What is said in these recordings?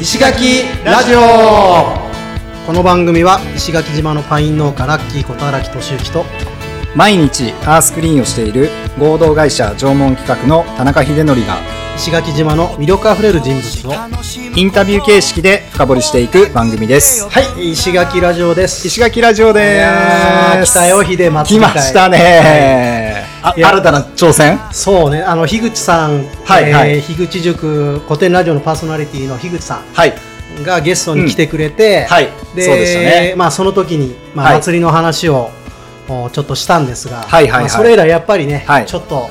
石垣ラジオ。この番組は石垣島のパイン農家ラッキーこと荒木俊之と毎日アースクリーンをしている合同会社縄文企画の田中秀則が石垣島の魅力あふれる人物をインタビュー形式で深掘りしていく番組です。はい石垣ラジオです。石垣ラジオです。来たよ秀祭来ましたね、あいや。新たな挑戦？そうねあの樋口さん、はいはい。えー樋口塾古典ラジオのパーソナリティの樋口さはい。んがゲストに来てくれて、はい。でそうでしたね。まあ、その時に、まあはい。祭りの話をおちょっとしたんですが、はいはいはい。まあそれ以来やっぱりね、はい。ちょっと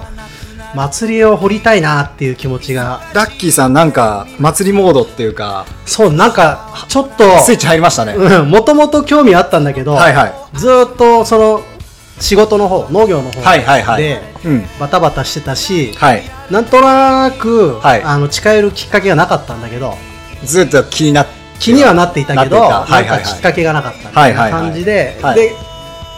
祭りを掘りたいなっていう気持ちが。ラッキーさんなんか祭りモードっていうかそうなんかちょっとスイッチ入りましたね、うんもともと興味あったんだけど、はいはい。ずーっとその仕事の方農業の方で、はいはいはい。うん。バタバタしてたし、はい。なんとなく、はい。あの近寄るきっかけがなかったんだけどずっと気になって気にはなっていたけどなた。はいはいはい。かきっかけがなかったみたいな感じで、はい。で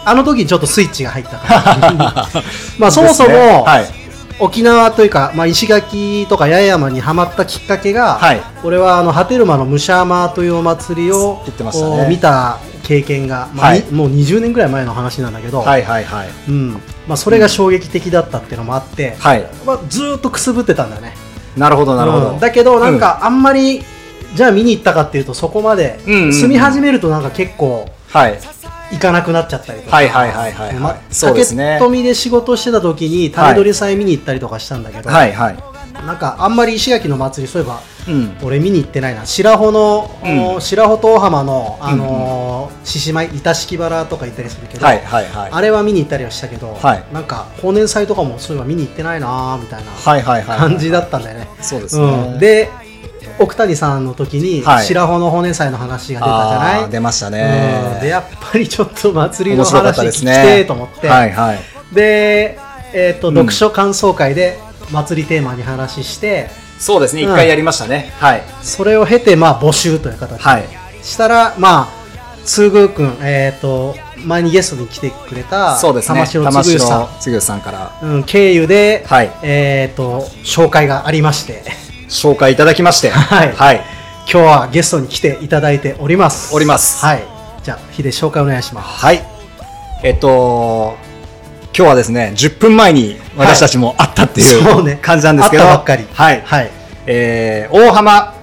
あの時にちょっとスイッチが入ったから。まあそもそも、ね。はい沖縄というか、まあ、石垣とか八重山にはまったきっかけが、はい。俺はあの波照間の武者山というお祭りを言ってましたね。見た経験が、まあはい。にもう20年ぐらい前の話なんだけど、はいはいはい。うん。まあ、それが衝撃的だったっていうのもあって、はい。まあ、ずーっとくすぶってたんだよね。なるほどなるほど、うん。だけどなんかあんまり、じゃあ見に行ったかっていうとそこまで、うんうんうん。住み始めるとなんか結構はい行かなくなっちゃったりとか、はいはいはいはいはい。まそうですね。竹富で仕事してた時に種取り祭見に行ったりとかしたんだけど、はいはい。なんかあんまり石垣の祭りそういえばうん。俺見に行ってないな。白穂の、うん。お白穂と大浜のあのー獅子舞板敷原とか行ったりするけど、はいはいはい。あれは見に行ったりはしたけど、はい。なんか法年祭とかもそういえば見に行ってないなーみたいなはいはいはい。感じだったんだよね。そうですね、うん、で奥谷さんの時にはい。白穂の法年祭の話が出たじゃない、出ましたね、うん。でやっぱりちょっと祭りの話聞きたですねてーと思って、はいはい。で、えーとうん。読書感想会で祭りテーマに話してそうですね。一うん。回やりましたね、はい。それを経てまあ募集という形。で、はい。したらまあつぐくんえっ、と前にゲストに来てくれたそうですね。玉城つぐさん。つぐさんから。うん、経由で、はい。えっ、と紹介がありまして紹介いただきまして。はい。はい、今日はゲストに来ていただいております。おります。はい。じゃあヒデ紹介お願いします。はい。えっと今日はですね10分前に私たちも会ったっていう、そうね。感じなんですけど。会ったばっかり。はい、はい。えー、大浜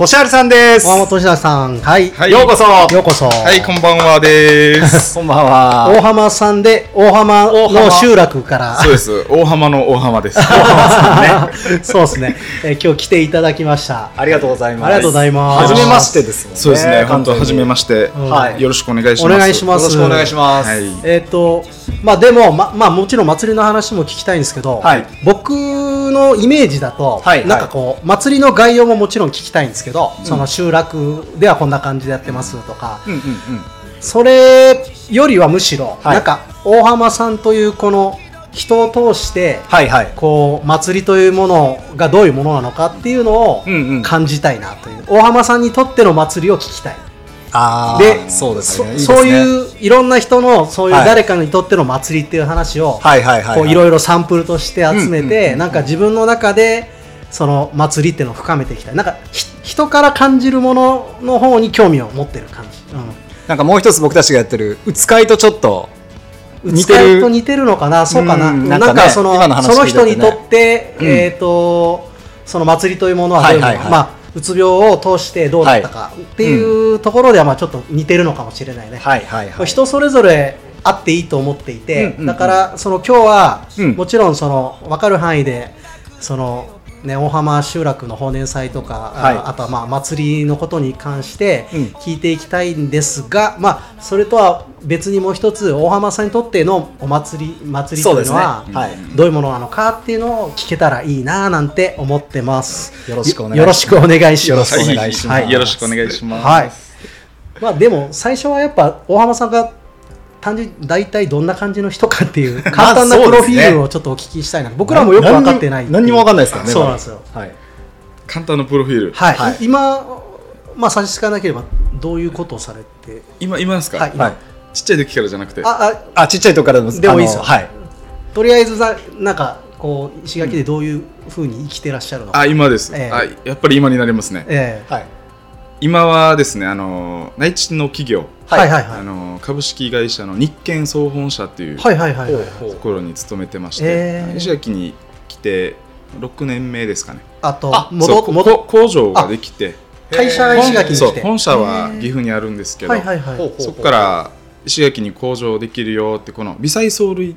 俊治さんです。大本俊さん。はい、はい。ようこそ。ようこそ。はい、こんばんはです。こんばんは。大浜さんで大浜の集落から。そうです。大浜の大浜です。そうですね、えー今日来ていただきました。ありがとうございます。ありがとうございます。初めましてですもんね。そうですね。本当完全に。初めまして、ん。はい。よろしくお願いしおます。願いします。よろしくお願いします、はい。えっ、とまあでもままあもちろん祭りの話も聞きたいんですけど、はい。僕のイメージだと、はい。なんかこう祭りの概要ももちろん聞きたいんですけど、その集落ではこんな感じでやってますとか、うんうんうん。それよりはむしろ、はい。なんか大浜さんというこの人を通して、はいはい。こう祭りというものがどういうものなのかっていうのをうんうん。感じたいなという、大浜さんにとっての祭りを聞きたい。あででそうですね。そそうういういろんな人のそういうはい。誰かにとっての祭りっていう話を、はいろいろサンプルとして集めうんうんうんて、うん。なんか自分の中でその祭りっていうのを深めていきたい。なんかひ人から感じるものの方に興味を持ってる感じ、なんかもう一つ僕たちがやってる「うつかい」とちょっとうん、似てる。と似てるのかな？そうかな,、うんな？なんんかねかその今の話その人にとって、うん。えっ、とその祭りというものはどういうもの、はいはいはい。まあうつ病を通してどうだったかっていうところではまあちょっと似てるのかもしれないね、はいはいはい。人それぞれあっていいと思っていて、うんうんうんだからその今日は、うんもちろんその分かる範囲でその、ね、大浜集落の法年祭とか、あはいあとはまあ祭りのことに関してうん聞いていきたいんですが、まあ、それとは別にもう一つ大浜さんにとってのお祭り祭りというのはいどういうものなのかっていうのを聞けたらいいななんて思ってます。よろしくお願いしますよろしくお願いします。よろしくお願いしますはいよろしくお願いします。はい。まあでも最初はやっぱ大浜さんが単純に大体どんな感じの人かっていう 簡単なプロフィールをちょっとお聞きしたいな。僕らもよく分かってない。何にも分かんないですからねそうなんですよ。はい簡単なプロフィール。はい。はい今まあ差し支えなければどういうことをされて、今、今ですか、はい、今はいちっちゃい時からじゃなくて。ああちっちゃいとこからでもでもいいですよはいあとりあえずさなんかこう石垣でどういうふうに生きてらっしゃるのか。あ、今です、ええあ。やっぱり今になりますね。ええはい今はですねあの内地の企業、はい。はいはいあの株式会社の日建総本社っていうはいはいはいはい。ところに勤めてまして、えー。石垣に来て6年目ですかね。あとそうこ戻戻こ工場ができて会社が石垣に来て。本社は岐阜にあるんですけど、はいはいはい。そこから石垣に工場できるよってこの微細藻類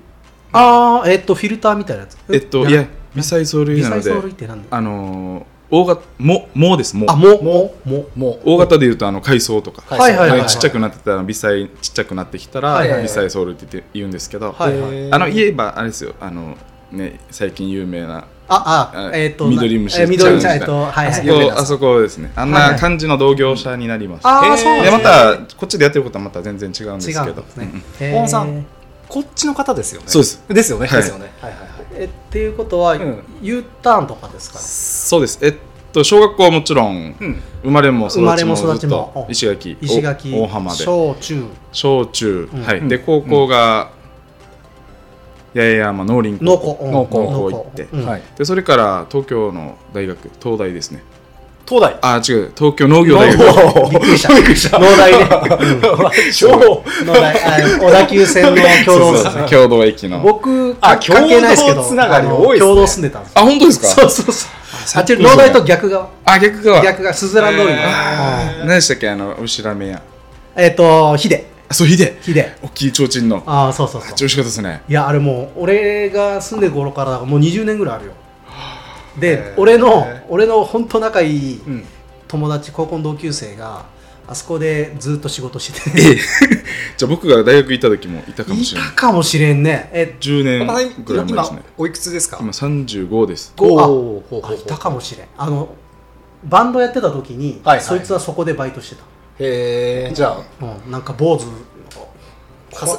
ああえっとフィルターみたいなやつ。えっといや微細藻類微なので細藻類ってなんだ？あのー大型ももですも。あもももも。う大型でいうとあの海藻とか、はいはいはいはい。ちっちゃくなってたら微細ちっちゃくなってきたら、微細藻類って言って言うんですけど、はいはいあの言えばあれですよあのね最近有名なあああえっと緑虫え緑虫えっとはいあそはいこあそこですね。あんない感じの同業者になります、あへーあそうなんですね。でまたこっちでやってることはまた全然違うんですけど。違うんですさんこっちの方ですよね。そうです。ですよね、はい。ですよね。はいはいはいえっていうことは、ん。U ターンとかですかね？そうです。えっと小学校はもちろんうん。生まれも育ちも生まれもちもと石垣石垣お大浜で。小中。小中、うん。はい、うん。で高校が八重山農林農高校。工農工農工行って。うん。はい。でそれから東京の大学東大ですね東大。あ違う。東京農業大学。びっくりした。びっくりした。農大ね超 農大。あ小田急線の共同そうそうそう共同駅の。僕あ関係ないですけど。共同つながり多いですね。共同住んでたんですあ本当ですかそうそうそう。あっち農大と逆側。あ逆側。逆側スズラン通り何でしたっけ？あの牛ラーメン屋えっとヒデ。あそうヒデ。ヒデ。大きい提灯の。ああそうそうそう。あっち美味しかったですね。いやあれもう俺が住んでる頃からもう20年ぐらいあるよで俺の俺の本当仲いいうん。友達高校の同級生があそこでずっと仕事してて。ええ。じゃあ僕が大学行った時もいたかもいしれない。たかもしれんね。え10年まあぐらい前ですね。今おいくつですか？今35です。ごあいたかもしれん。あのバンドやってた時に、はいはい。そいつはそこでバイトしてた、へえじゃあ。うん、なんか坊主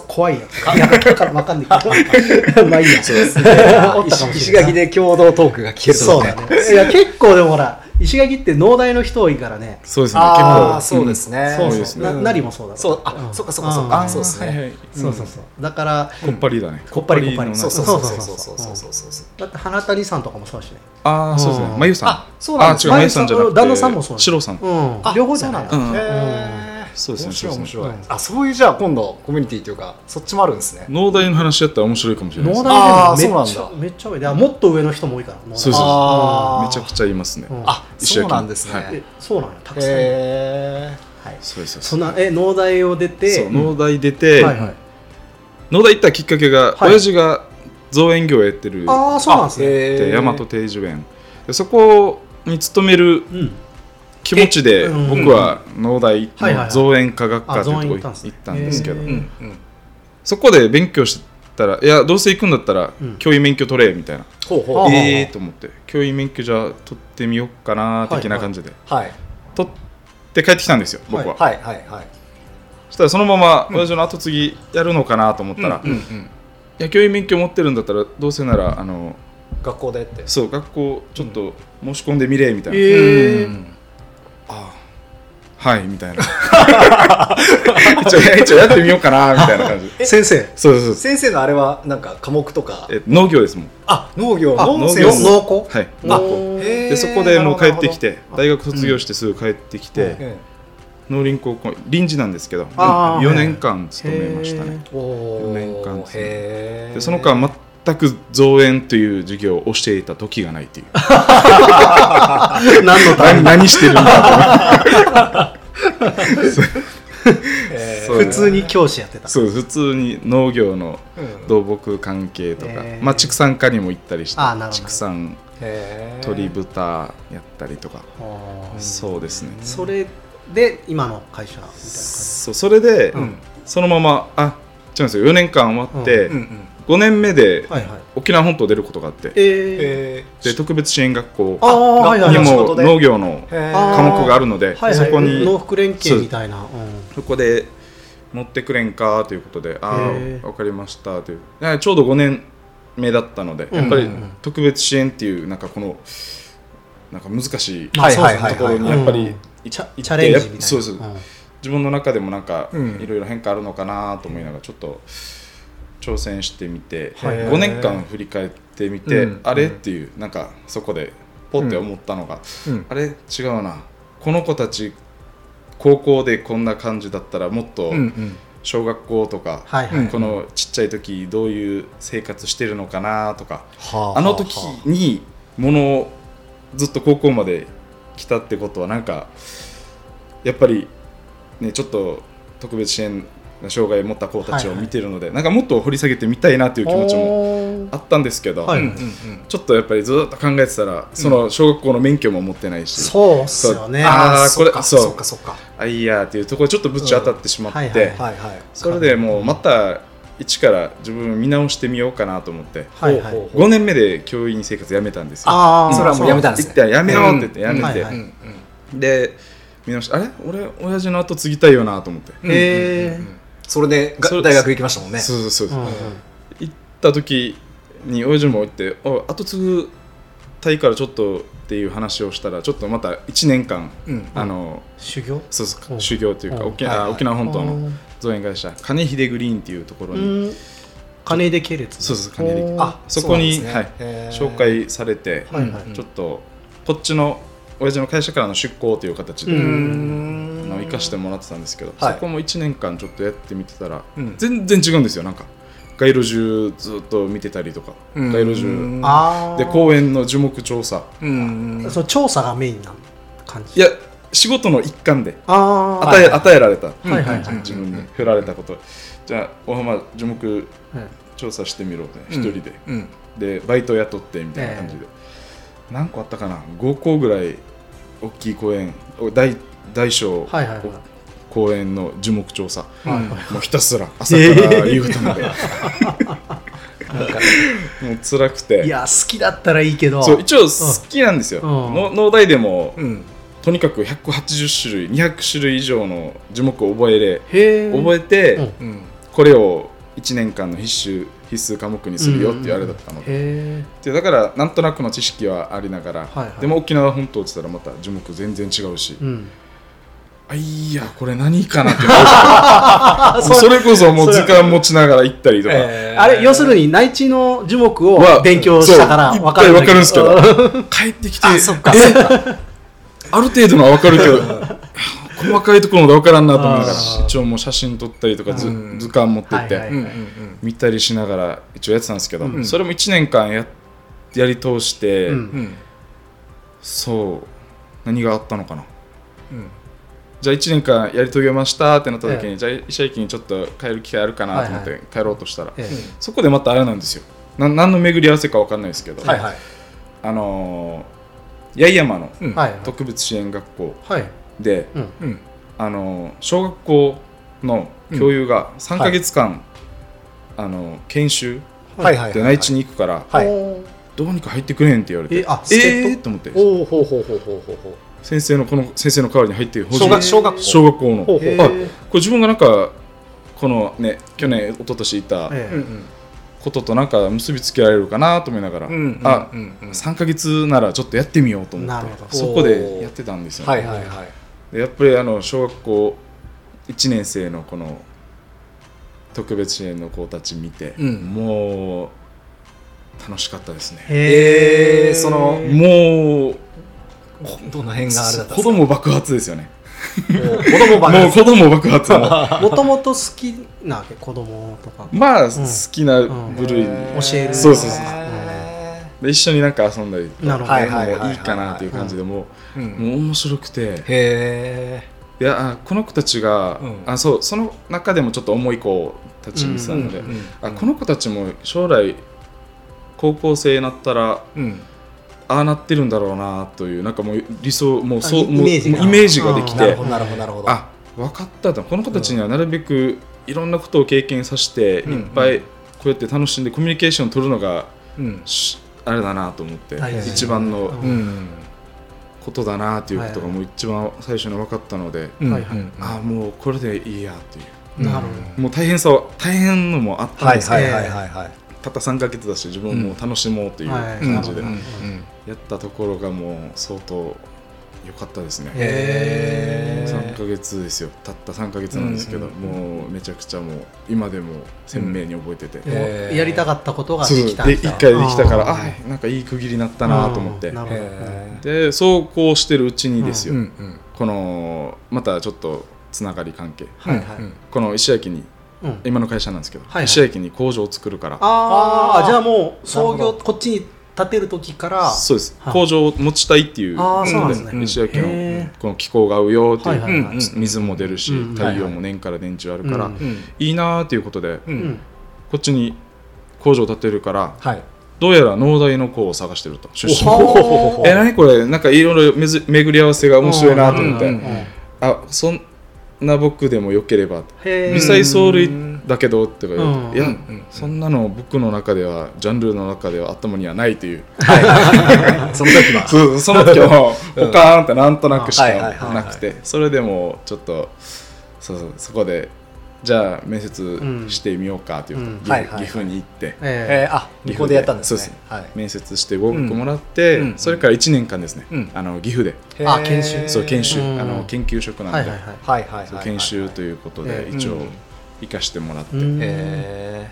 怖いやつ。いや、わかんないけど。まあいいや。そうですね。石垣で共同トークが聞けるそうだね。いや、結構でもほら、石垣って農大の人多いからね。そうですね。結構。そうですね。そうですね。なりもそうだそう、あ、そっかそっかそっか。あそうですね。そうそうそう。だから。こっぱりだね。こっぱりこっぱり。そうそうそうそうそうそうそう。だって花谷さんとかもそうだしね。ああ、そうですね。まゆさん。あ、そうなんです。あ、違う。まゆさんじゃなくて。旦那さんもそう。しろさん。うん両方じゃない。うん。そうですね面白い面白い。うんあそういうじゃあ今度コミュニティというかそっちもあるんですね。農大の話やったら面白いかもしれないです。農大でもめっちそうなんゃめっちゃ多い。でもっと上の人も多いからそうそうめちゃくちゃいますね。うん。あそうなんですはい。えねそうなんよたくさんはい。そうですそんなえ農大を出てそう農大出てはいはい。農大行ったきっかけがはい。親父が造園業をやってる。ああそうなんですね。で大和定寿園。でそこに勤めるうん気持ちで僕は農大の造園科学科あというとこ行ったんですけど。そこで勉強したらいやどうせ行くんだったらうん。教員免許取れみたいな。うええと思って。教員免許じゃあ取ってみようかな的な感じで。はい取って帰ってきたんですよ僕は。はいはいはい。そしたらそのまま親父の後継ぎやるのかなと思ったらいうんうん。や教員免許持ってるんだったらどうせならあの学校でって。そう学校ちょっと申し込んでみれみたいな、はいみたいな。一応一応やってみようかなみたいな感じ。先生。そうそうそう。先生のあれはなんか科目とか。え農業ですもん。あ農業。あ農業生農工？はい。あおーへー。でそこでもう帰ってきて大学卒業してすぐ帰ってきて、え農林高校臨時なんですけどあー。4年間勤めましたね。えお四年間でその間全く造園という授業をしていた時がないっていう。何のため何何してるんだへーそう。普通に教師やってた。そう普通に農業のうん土木関係とか、へー。まあ、畜産科にも行ったりして畜産鶏豚やったりとか、そうですね。それで今の会社みたいなそうそれで、うん。そのままあ違うんですよ。4年間終わって、うんうん5年目で沖縄本島出ることがあって、で特別支援学校にも農業の科目があるので、そこに農福連携みたいな。うん。そこで乗ってくれんかということで、ああ、わかりましたという、ちょうど5年目だったので、うんやっぱり特別支援っていう、なんかこの、なんか難しいところにはいやっぱりチャレンジみたいな。自分の中でもなんかうん。いろいろ変化あるのかなと思いながら、ちょっと挑戦してみて、はい。5年間振り返ってみて、うん。あれっていう、なんかそこでポッて思ったのが、うん。あれ違うな。この子たち高校でこんな感じだったらもっと小学校とか、このちっちゃい時どういう生活してるのかなとか、はあの時にものをずっと高校まで来たってことはなんかやっぱりねちょっと特別支援の障害を持った子たちを見てるので、なんかもっと掘り下げてみたいなという気持ちももあったんですけど、はい。うん。うんうんちょっとやっぱりずっと考えてたらその小学校の免許も持ってないし、そうっすよね。そうあーこれそっかそう。かそっか。あいいやっていうところちょっとぶち当たってしまって、うん。はいはいはいはい。それでもうまた一から自分見直してみようかなと思ってはいはい。ほうほう5年目で教員生活辞めたんですよ。あーそれはもうやめたんですね。一旦やめようって言ってやめて、はいはい。うんうんで見直してあれ？俺親父の後継ぎたいよなと思って、うんへーうんうんそれで大学行きましたもんね。そうそうそう、うんうん。行った時に親父も言って「おい後継ぐたいからちょっと」っていう話をしたらちょっとまた1年間、うん。あの修行？そうそううん。修行というか、うん。沖は沖縄本島のうん。造園会社金秀グリーンっていうところうに、ん。金出系列そうそう金秀おー。あそこにはい紹介されて、はいはい。ちょっとこっちの親父の会社からの出向という形で、の生かしてもらってたんですけど、はい。そこも1年間ちょっとやってみてたら、うん。全然違うんですよ。なんか街路樹ずっと見てたりとか、うん。街路樹。ああで公園の樹木調査。うん。その調査がメインな感じ？いや仕事の一環で。与え,、与えられた、はいはいはい。自分に振られたこと。じゃあ大浜樹木はい。調査してみろってうん。一人で、うん。でバイト雇ってみたいな感じで、何個あったかな？5個ぐらい大きい公園。お大大小公園の樹木調査、はいはい。もうひたすら朝から夕方まで、なんか。もう辛くて。いや好きだったらいいけど。そう一応好きなんですよ、う農大でも、うん。とにかく180種類200種類以上の樹木を覚えれ覚えて、うん。うんこれを1年間の必修必須科目にするよって言われだったので、へでだからなんとなくの知識はありながら、はいはい。でも沖縄本島って言ったらまた樹木全然違うし、あいやこれ何かなって。それこそもう時間持ちながら行ったりとか、えーあれ要するに内地の樹木をは勉強したから分かるんですけど。ど 帰ってきてあそっか。ある程度のは分かるけど 細かいところまで分からんなと思いながら一応もう写真撮ったりとか図うん。図鑑持ってって、見たりしながら一応やってたんですけど、うん。それも1年間ややり通して、うん。そう何があったのかな。うんじゃあ1年間やり遂げましたってなった時に、えじゃあ医者駅にちょっと帰る機会あるかなと思って帰ろうとしたら、えそこでまたあれなんですよ。な何の巡り合わせか分かんないですけど、はいはい。あのー八重山の特別支援学校はい。で、あのー小学校の教諭が3か月間、あのー研修で内地に行くから、どうにか入ってくれんって言われてえっ人えーと思って。おおほうほうほうほうほうほう先生のこの先生の代わりに入ってほしい小学小学校。小学校の。ほうほう。あこれ自分がなんかこのね去年一昨年行ったこととなんか結びつけられるかなと思いながら、あうんうん3か月ならちょっとやってみようと思ってそこでやってたんですよ、はいはいはい。でやっぱりあの小学校1年生のこの特別支援の子たち見て、うん。もう楽しかったですね。へー。そのもうどの辺があれだった。ん子供爆発ですよね。ですかもう子供ばもう子供爆発も もともと好きなわけ？子供とか。まあ、好きな部類。に、教えるそうそうそうへで一緒になんか遊んだりとか。なるほど。はいはいはいはい。もういいかなっていう感じでもう,、ーうん。もう面白くて。へえいやあこの子たちが、うん。あそうその中でもちょっと重い子たち見てたので、うん。うん。あこの子たちも将来高校生になったらうんああなってるんだろうなというなんかもう理想もうそうイもうメージが。もうイメージができてなるほどなるほどなるほど。あ分かったとこの子たちにはなるべくいろんなことを経験させて、うんいっぱいこうやって楽しんでコミュニケーションを取るのがうん。しあれだなと思って一番のうん。うんことだなということがはいもう一番最初に分かったので、ああもうこれでいいやっていう。うん。なるほもう大変さは大変のもあったんはいですけど、はいはいはいはいたった3ヶ月だし自分も楽しもうというはい。感じで。うんうんやったところがもう相当良かったですね、へ3ヶ月ですよ。たった3ヶ月なんですけど、うんもうめちゃくちゃもう今でも鮮明に覚えてて、でもへー。やりたかったことができたで1回できたからああなんかいい区切りになったなと思って。でそうこうしてるうちにですよ、うん。うん。このまたちょっとつながり関係。はいはい。うん。この石焼にうん。今の会社なんですけど、はいはい。石焼に工場を作るから。ああじゃあもう創業こっちに建てる時からそうです。はい。工場を持ちたいっていうあーそうなんのですね。石焼へのーこの気候が合うよっていう、はいはいはい。うん水も出るし、うん。太陽も年から年中あるから、うん。うん。いいなーっていうことで、こっちに工場を建てるからはい。どうやら農大の子を探してると出身。え何これ？なんかいろいろ巡り合わせが面白いなと思って、あそんな僕でもよければ。微細藻類だけどって言われて、うん。いや、うんそんなの僕の中ではジャンルの中では頭にはないという。はい。その時は。そうその時もポカーンってなんとなくしかなくて。それでもちょっとそうそうそこでじゃあ面接してみようかということでうん。岐阜岐阜に行って。ええ。ーあ向こうでやったんですね。そうです。はい。面接して合格もらって、うん。それから1年間ですね、うん。あの岐阜で、あ研修。そう研修、うん。あの研究職なんで、研修ということでええ。一応うん行かしてもらって、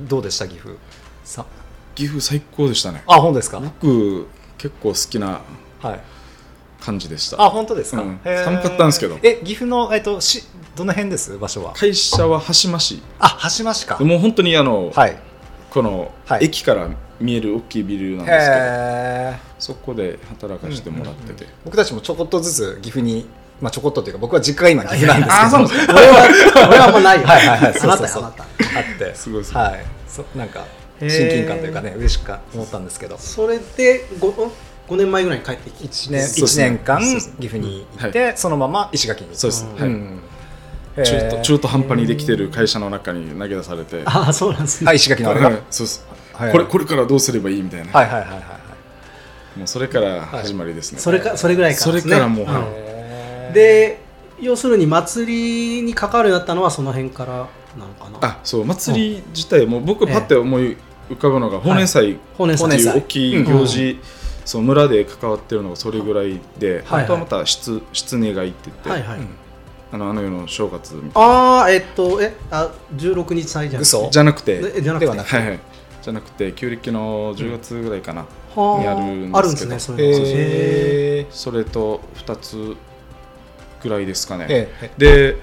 どうでした岐阜？さ岐阜最高でしたね。あ本当ですか？僕結構好きなはい。感じでした。あ本当ですか、うん。寒かったんですけど。え岐阜のえっとしどの辺です？場所は？会社は羽島市。あ羽島市か。もう本当にあの、はい。このはい。駅から見える大きいビルなんですけど、そこで働かせてもらってて、僕たちもちょこっとずつ岐阜にまあちょこっとというか僕は実家が今岐阜なんですあけど。そう 俺は俺はあんまないよ。はいはいはいあなたそうそう。そうよあなた。あってすごいすごい。はい。そなんか親近感というかね嬉しく思ったんですけど。それで 5, 5年前ぐらいに帰ってきて。1年そうですね。一年間岐阜に行って、そのまま石垣に。そうです、うんはい。ん。中途中途半端にできてる会社の中に投げ出されて、ああそうなんですね、はい石垣のあれが？はいそうですはい。これこれからどうすればいいみたいな、はいはいはいはいはい。もうそれから始まりですね、それかそれぐらいからですね。それからもうはいで要するに祭りに関わるようになったのはその辺からなのかな。あそう祭り自体も僕パッて思い浮かぶのが法年祭っていう大きい行事、そう村で関わってるのがそれぐらいで、はい。はい。あとはまた失失根がいって言って、はい。はい、うん。あのあの世の正月みたいああえっとえあ16日祭じゃなくて嘘。なじゃなくてえじゃなくて？ではなくはいはい。じゃなくて旧暦の10月ぐらいかな、はにあるんですけど。あるんですねそういうのへへそれと2つぐらいですかね、ええで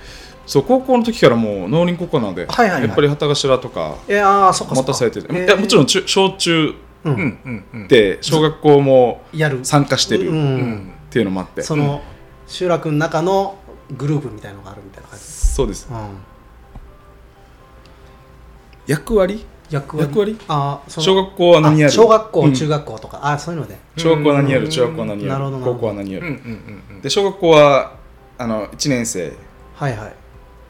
そう高校の時からもう農林高校なので、はいはいはい。やっぱり旗頭とか持たされてて、へーいやもちろん中小中ううんんうんうん。で小学校もやる。参加してる。うん。うん。っていうのもあって、その集落の中のグループみたいのがあるみたいな感じ、そうです。うん、役割？役割？あその小学校は何やる？あ小学校、うん。中学校とか。あそういうので。小学校は何やうん。る中学校は何やる？高校は何やる、うんうんうんうん。で小学校はあの1年生。はいはい。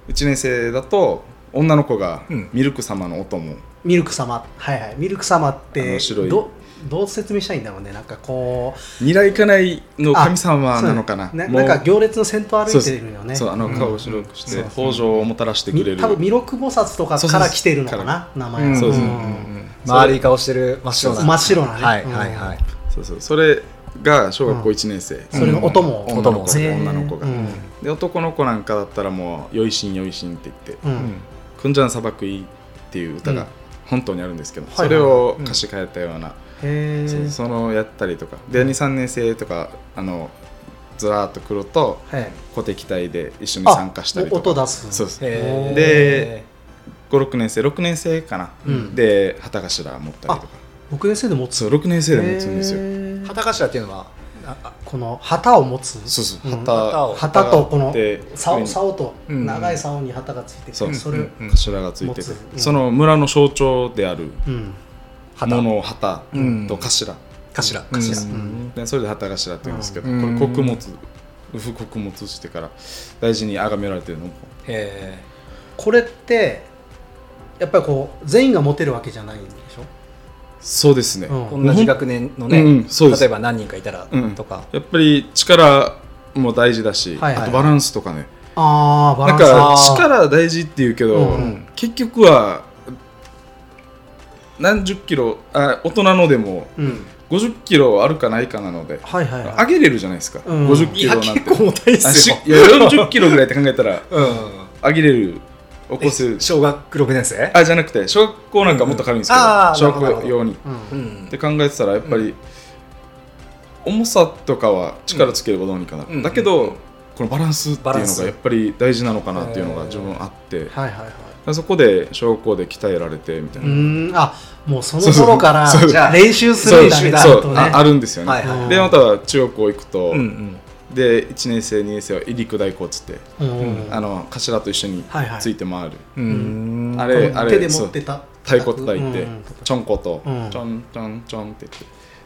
1年生だと女の子がうん。ミルク様のお供、ミルク様。はいはい。ミルク様っあての白い。どどう説明したらいいんだろうね。なんかこう。二来家内の神様なのかな。ね。なんか行列の先頭歩いてるよね。そうあのうん。顔を白くしてそう豊穣をもたらしてくれる。み多分弥勒菩薩とかから来てるのかな名前は。そうそううんうん丸い顔してる真っ白な。真っ白なね。はい。うんはい。はいそうそう。それが小学校1年生、それのお供。うん女の子の子が、うん。で男の子なんかだったらもう「よいしんよいしん」って言ってううん。ん「くんじゃん砂漠いい」っていう歌がうん。本当にあるんですけど、それを歌詞変えたような、へえそそのやったりとか。で23年生とかあのずらーっと来るとはい。鼓笛隊で一緒に参加したりとか。音出す。そうですで56年生6年生かな、うん。で旗頭持ったりとか。6年生で持つ。そう6年生で持つんですよ旗頭っていうのはこの旗を持つ？そうそう。うん。旗,、とこので竿竿とうん。長い竿に旗がついてて、そう。それ、うん。うん。頭がついてて、その村の象徴であるうん。旗。ものを旗うん。と頭、頭。頭。うん。でそれで旗頭って言うんですけど、うん。これ穀物。不穀物してから大事に崇められてるの？これってやっぱりこう全員が持てるわけじゃないんでそうですね、うん。ー同じ学年のねうん例えば何人かいたらうん。とかやっぱり力も大事だし、はいはい。あとバランスとかね。ああバランスなんか力大事っていうけど、うん。うん結局は何十キロあ大人のでもうん。50キロあるかないかなのではいはいはい。上げれるじゃないですか、うん。50いやキロなんて。結構重たいっすよ。いや40キロぐらいって考えたらうん。上げれる起こせるえ小学6年生？あじゃなくて小学校なんかもっと軽いんですけど、うん。あー小学校用に。うん。うんって考えてたらやっぱり、重さとかは力つければどうにかなる、うん。だけど、このバランスっていうのがやっぱり大事なのかなっていうのが自分あって、はいはいはい。そこで小学校で鍛えられてみたいうな、ーん。あもうその頃からじゃあ練習するんだねそう。ちゃんとね。そうああるんですよね、はいはい。でまた中学校行くと、うんうんで1年生2年生は入陸代行っつって、うん。あの頭と一緒について回る、うん。あれあれ手で持ってた太鼓叩いて、うん。ちょんこと、うん。ちょんちょんちょんって言って。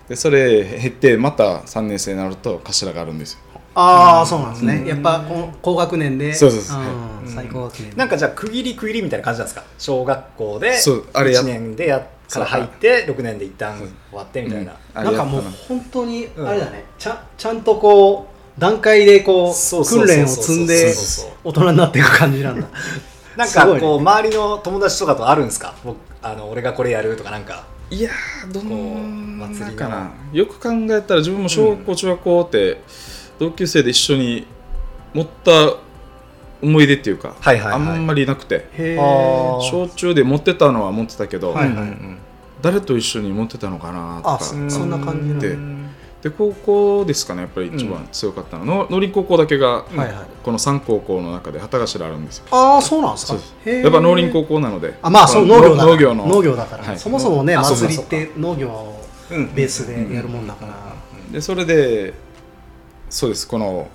でそれ減ってまた3年生になると頭があるんですよ。ああそうなんですね。やっぱこの高学年で。そうそうそう。ん。最高学年。なんかじゃあ区切り区切りみたいな感じなんですか？小学校でそうあれや1年でやから入って6年で一旦終わってみたいな、あなんかもう本当にうん。あれだね。ちゃんちゃんとこう段階でこそう訓練を積んで大人になっていく感じなんだ。なんかこう周りの友達とかとあるんですか？僕あの俺がこれやるとかなんか。いやーどこんう祭りかなよく考えたら自分も小学校、中学校って同級生で一緒に持った思い出っていうか、はいはいはい。あんまりなくて。小中で持ってたのは持ってたけど、はいうんうん。誰と一緒に持ってたのかなとか。あそそんな感じなんだ。でで高校ですかねやっぱり一番強かったの。は、の農林高校だけが、はいはい。この3高校の中で旗頭あるんですよ。ああそうなんですか？やっぱ農林高校なので。あまあそうの農業だから。農業の。農業だから、はい。そもそもね祭りって農業をうん。ベースでやるもんだから、でそれでそうです。この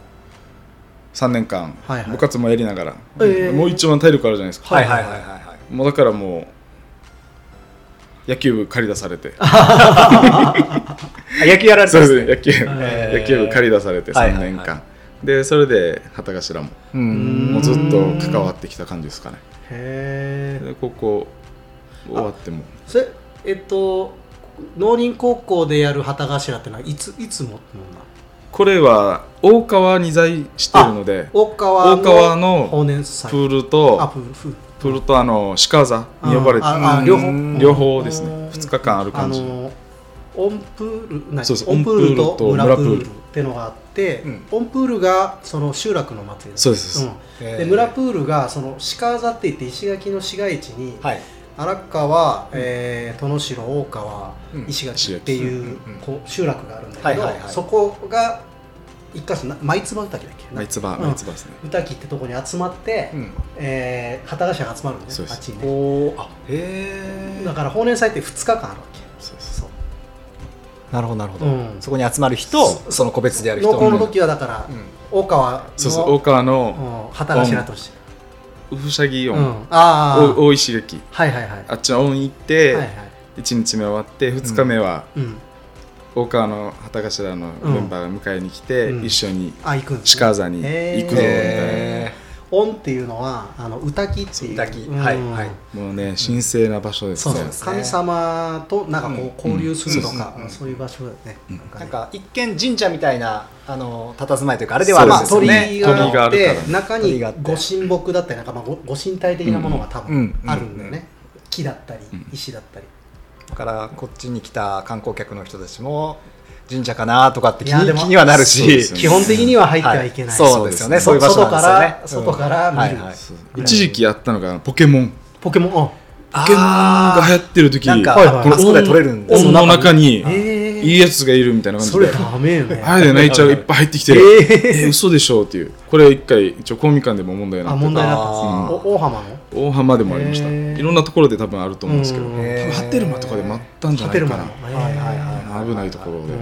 3年間、はいはい。部活もやりながら、えー。もう一番体力あるじゃないですか、はいはいはいはいはい。もうだからもう野球部借り出されて。あ 野球やられてそうでですすね。野球,、野球部借り出されて3はいはいはい。年間、でそれで旗頭もうん。もうずっと関わってきた感じですかね。へえで高校終わっても。それえっと農林高校でやる旗頭ってのはいついつももんなこれは大川に在しているので大川大川の法年祭。プールあとプールプールプールとあの鹿座に呼ばれて両方うん両方ですね。うん。2日間ある感じ。オンプール何？そうそうオンプールとと村プール。ってのがあって、うん。オンプールがその集落の祭りそうです。で村プールがその鹿座って言って石垣の市街地に、はい。荒川、えー、殿城大川、うん。石垣っていう,、こう集落があるんだけど、そこが一箇所な舞唾歌だっけ舞つばうん。舞つばですね。歌木ってとこに集まって、うん。えー旗頭が集まるんですそうです。あっちにね。おーあへえだから法年祭って2日間あるわけ。そうそう。なるほどなるほど、うん。そこに集まる人その個別でやる人農耕の時はだから、うん。大川のそうそう大川のうん旗頭として、うふしゃぎうん。音あ大石劇。はいはいはい。あっちの音行ってはいはい。1日目終わって2日目はうん大川の旗頭のメンバーが迎えに来てうん。一緒にあ行くんです、鹿座に行くぞみたいへ音っていうのはあの歌木っていう。うん。はいはい。なもうね神聖な場所です。ね。神様となんかこううん。交流するとか、うん。そういう場所だよね、うん。なんか一見神社みたいなあの佇まいというかあれではあるんまあですよね鳥居があ鳥居があって。中にご神木だったりなんかまあごご神体的なものが多うん。分あるんだよね、木だったりうん。石だったり、だからこっちに来た観光客の人たちも神社かなとかって気に気にはなるしね。基本的には入ってはいけない、そうですよね。そそういう場所外かなんですよね。ら外から見る、はいはい。そう。一時期やったのがポケモン。ポケモンあ。ポケモンが流行ってる時なんかはいはい。あそこで取れるんです音の中にえーいいやつがいるみたいな感じそれでダメよね。あれで泣いちゃういっぱい入ってきてる。ええ嘘でしょうっていう。これ一回一応公民館でも問題になってあ問題になった。ん。です大浜の？大浜でもありました。いろんなところで多分あると思うんですけど。うん多分ハテルマとかでもあったんじゃないかな。ハテルマのはいはいはい危ないところで。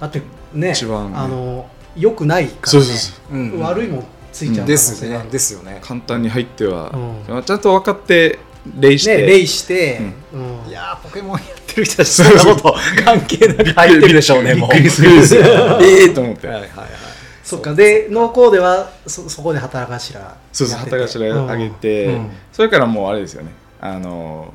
だってね一番ね。あの良くないからね。そうそうそう。うん。悪いもんついちゃうですよね。簡単に入っては。うちゃんと分かって礼して。ね礼して。うん。いやーポケモンやってる人たちそんなこと 関係なく入ってるでしょうねもう。びっくりするんですよ ええと思って。はいはいはい。そっか。で農耕ではそそこで働かしらそうそう旗頭上げて、うん。うん。それからもうあれですよね。あの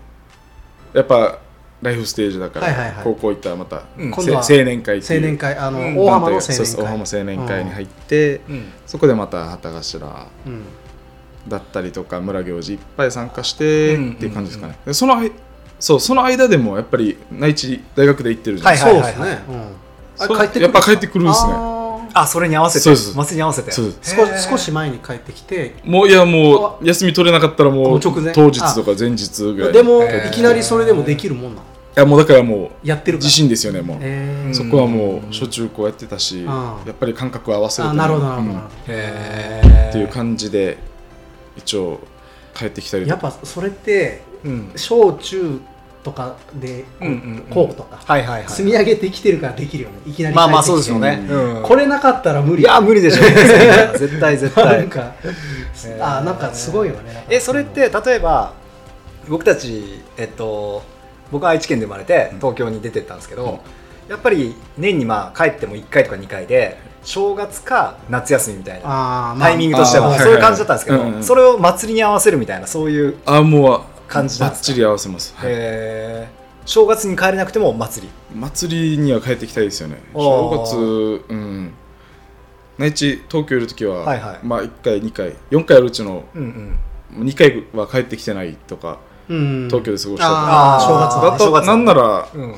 やっぱライフステージだから、はいはいはい。高校行ったらまた、うん。青年会っていう。青年会あの、うん。大浜の青年会。そう大浜青年会に入って、うん。そこでまた旗頭うんだったりとか村行事いっぱい参加してうんっていう感じですかね、でその間そうその間でもやっぱり内地大学で行ってるじゃないですか、そうですね、うん。帰ってくるやっぱ帰ってくるんですね。ああそれに合わせて。祭りに合わせて。そうー。少し少し前に帰ってきて。もういやもう休み取れなかったらもう当日とか前日ぐらい。でもいきなりそれでもできるもんなの？やもうだからもうやってる自信ですよねもう、えー。そこはもうしょっちゅうこうやってたし、ん。やっぱり感覚を合わせるなるほどなるほど、っていう感じで一応帰ってきたりどやっぱそれってうん。小中とかでうんうとかはいはいはい積み上げてきてるからできるよね。いきなりまあまあそうですよね、うん。これなかったら無理。いや無理でしょ。絶対絶な対んかへー。あなんかすごいよね。えそれって例えば僕たちえっと僕は愛知県で生まれて東京に出てったんですけど、やっぱり年にまあ帰っても1回とか2回で正月か夏休みみたいなタイミングとしてはそういう感じだったんですけど、はいはいうん。それを祭りに合わせるみたいなそういうあもう感じなんですかバッチリ合わせます、はい。えー。正月に帰れなくても祭り。祭りには帰ってきたいですよね。正月うん。内地東京いる時は、はいはい。まあ1回2回4回あるうちのうんうん。2回は帰ってきてないとかうん東京で過ごしたと。か正月だったらなんならうん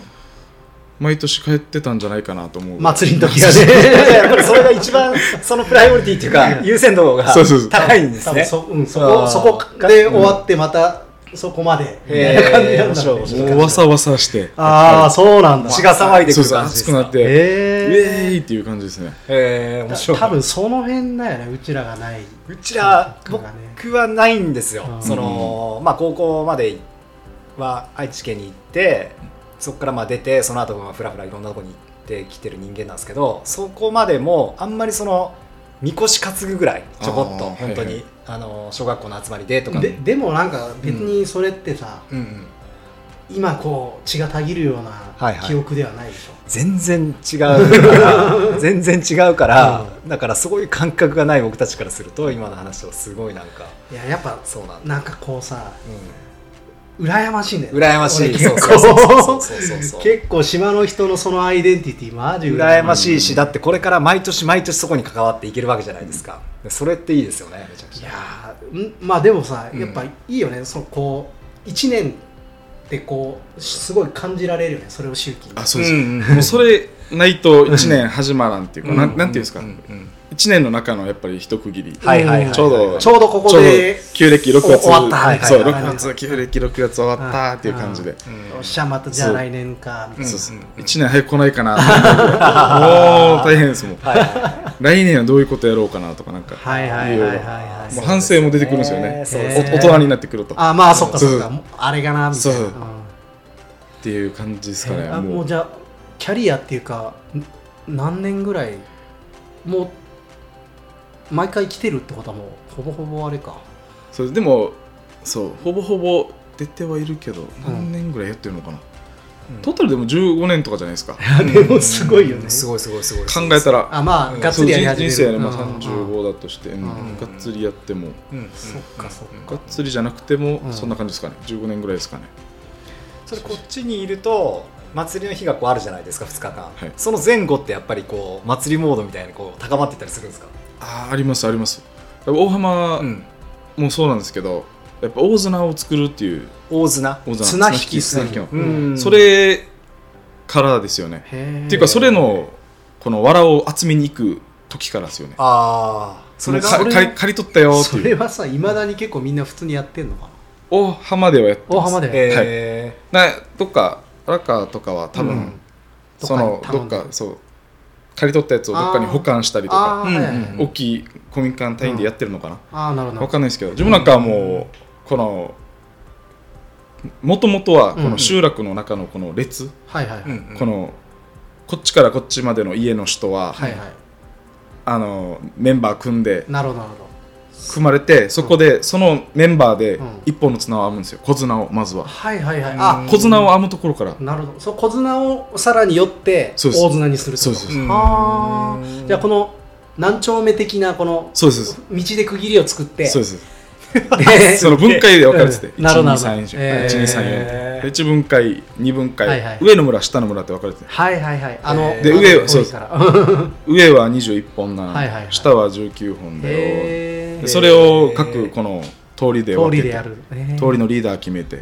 毎年帰ってたんじゃないかなと思う祭りの時はいやね。やっぱりそれが一番そのプライオリティっていうか優先度が高いんですね。そ,、うん、そこそこで終わってまたそこまで。みたいな感じなんだ。ろうへーもうわさわさして。ああそうなんだ。血が騒いでくる感じですか？熱くなって、ウえェーイっていう感じですね。えー面白い。多分その辺だよねうちらがない。うちらね。僕はないんですよ、うん。そのまあ高校までは愛知県に行ってそこからまあ出てその後まあふらふらいろんなとこに行ってきてる人間なんですけどそこまでもあんまりそのみこし担ぐぐらいちょこっと本当に、はいはい。あの小学校の集まりでとか。ででもなんか別にそれってさ、うんうん。今こう血がたぎるようなはいはい。記憶ではないでしょ、全然違うから 全然違うから、だからそういう感覚がない僕たちからすると今の話はすごいなんかいややっぱそうなんだ、なんかこうさう羨ましいんだよん、羨ましい。俺結そうそうそう構結構島の人のそのアイデンティティマジ羨ましいしだってこれから毎年毎年そこに関わっていけるわけじゃないですか。でそれっていいですよねめちゃくちゃ。いやまあでもさうん。やっぱいいよね、そのこう1年ってこうすごい感じられるよね。それを周期に。あそうです、うんうんもうそれないと1年始まらんっていうか、うん。なんなんていうんですか、うんうん1年の中のやっぱり一区切り、はいはいはいちょうどちょうどここで旧暦6月。終わった。はいはいそうはい。6月旧暦6月終わったっていう感じで、よっしゃまたじゃあ来年かみたいな。そう。そううんう。ん1年早く来ないかな。もう大変ですもん。はい。は来年はどういうことやろうかなとかなんか。はいはいはいはいはい。もう反省も出てくるんですよね。そうですね。お大人になってくると。っあまあそっかそっか。あれがなみたいな。そうう。ん。ていう感じですかね、ももう。うじゃあキャリアっていうかん何年ぐらい？もう毎回来てるってことはもうほぼほぼあれか。そうでもそうほぼほぼ出てはいるけど何年ぐらいやってるのかな、トータルでも15年とかじゃないですか。でもすごいよね。すごいすごいすごい考えたら。あまうん。あがっつりやり始める。人生ね、まあ、うん。35だとして、うん。ん。がっつりやっても。うん。そっかそっがっつりじゃなくても、うん。そんな感じですかね。15年ぐらいですかね。それこっちにいると祭りの日がこうあるじゃないですか2日間、はい。その前後ってやっぱりこう祭りモードみたいにこう高まっていったりするんですか、ああありますあります。大浜うん、もそうなんですけどやっぱ大綱を作るっていう大綱大綱綱引き。綱引きの。うん。それからですよね。っていうかそれのこの藁を集めに行く時からですよね。ああそれがかそれ借り取ったよってそいう。れはさいまだに結構みんな普通にやってんのか大浜ではやってます。な大浜で、えなどっか荒川とかは多分、うん。そのどっかそう借り取ったやつをどっかに保管したりとかうん大きい公民館単位でやってるのかな、あーなるほど。わかんないですけど自分なんかはもうこのもともとはこの集落の中のこの列、はいはいはい、ーうんうん。このこっちからこっちまでの家の人は、はいはい。あのメンバー組んでなるほどなるほど組まれてそこでそのメンバーでうん。一本の綱を編むんですよ。小綱をまずは。はいはいはい。うん。あ小綱を編むところから。なるほど。そう小綱をさらに寄ってそうです。大綱にするそうです。うんあ。ーじゃあこの何丁目的なこのそうです。道で区切りを作って。そうです。で その分解で分かれてて、うん。なるほど。1、2、3、えー。1、2、3、4。で、1分解、2分解、はいはい。上の村、下の村って分かれてて、はいはいはい。あのえーで上そう上は21本な、はいはいはい。下は19本だよ。へー。でそれを各この通りで分けて、通りでやる。へー。通りのリーダー決めて、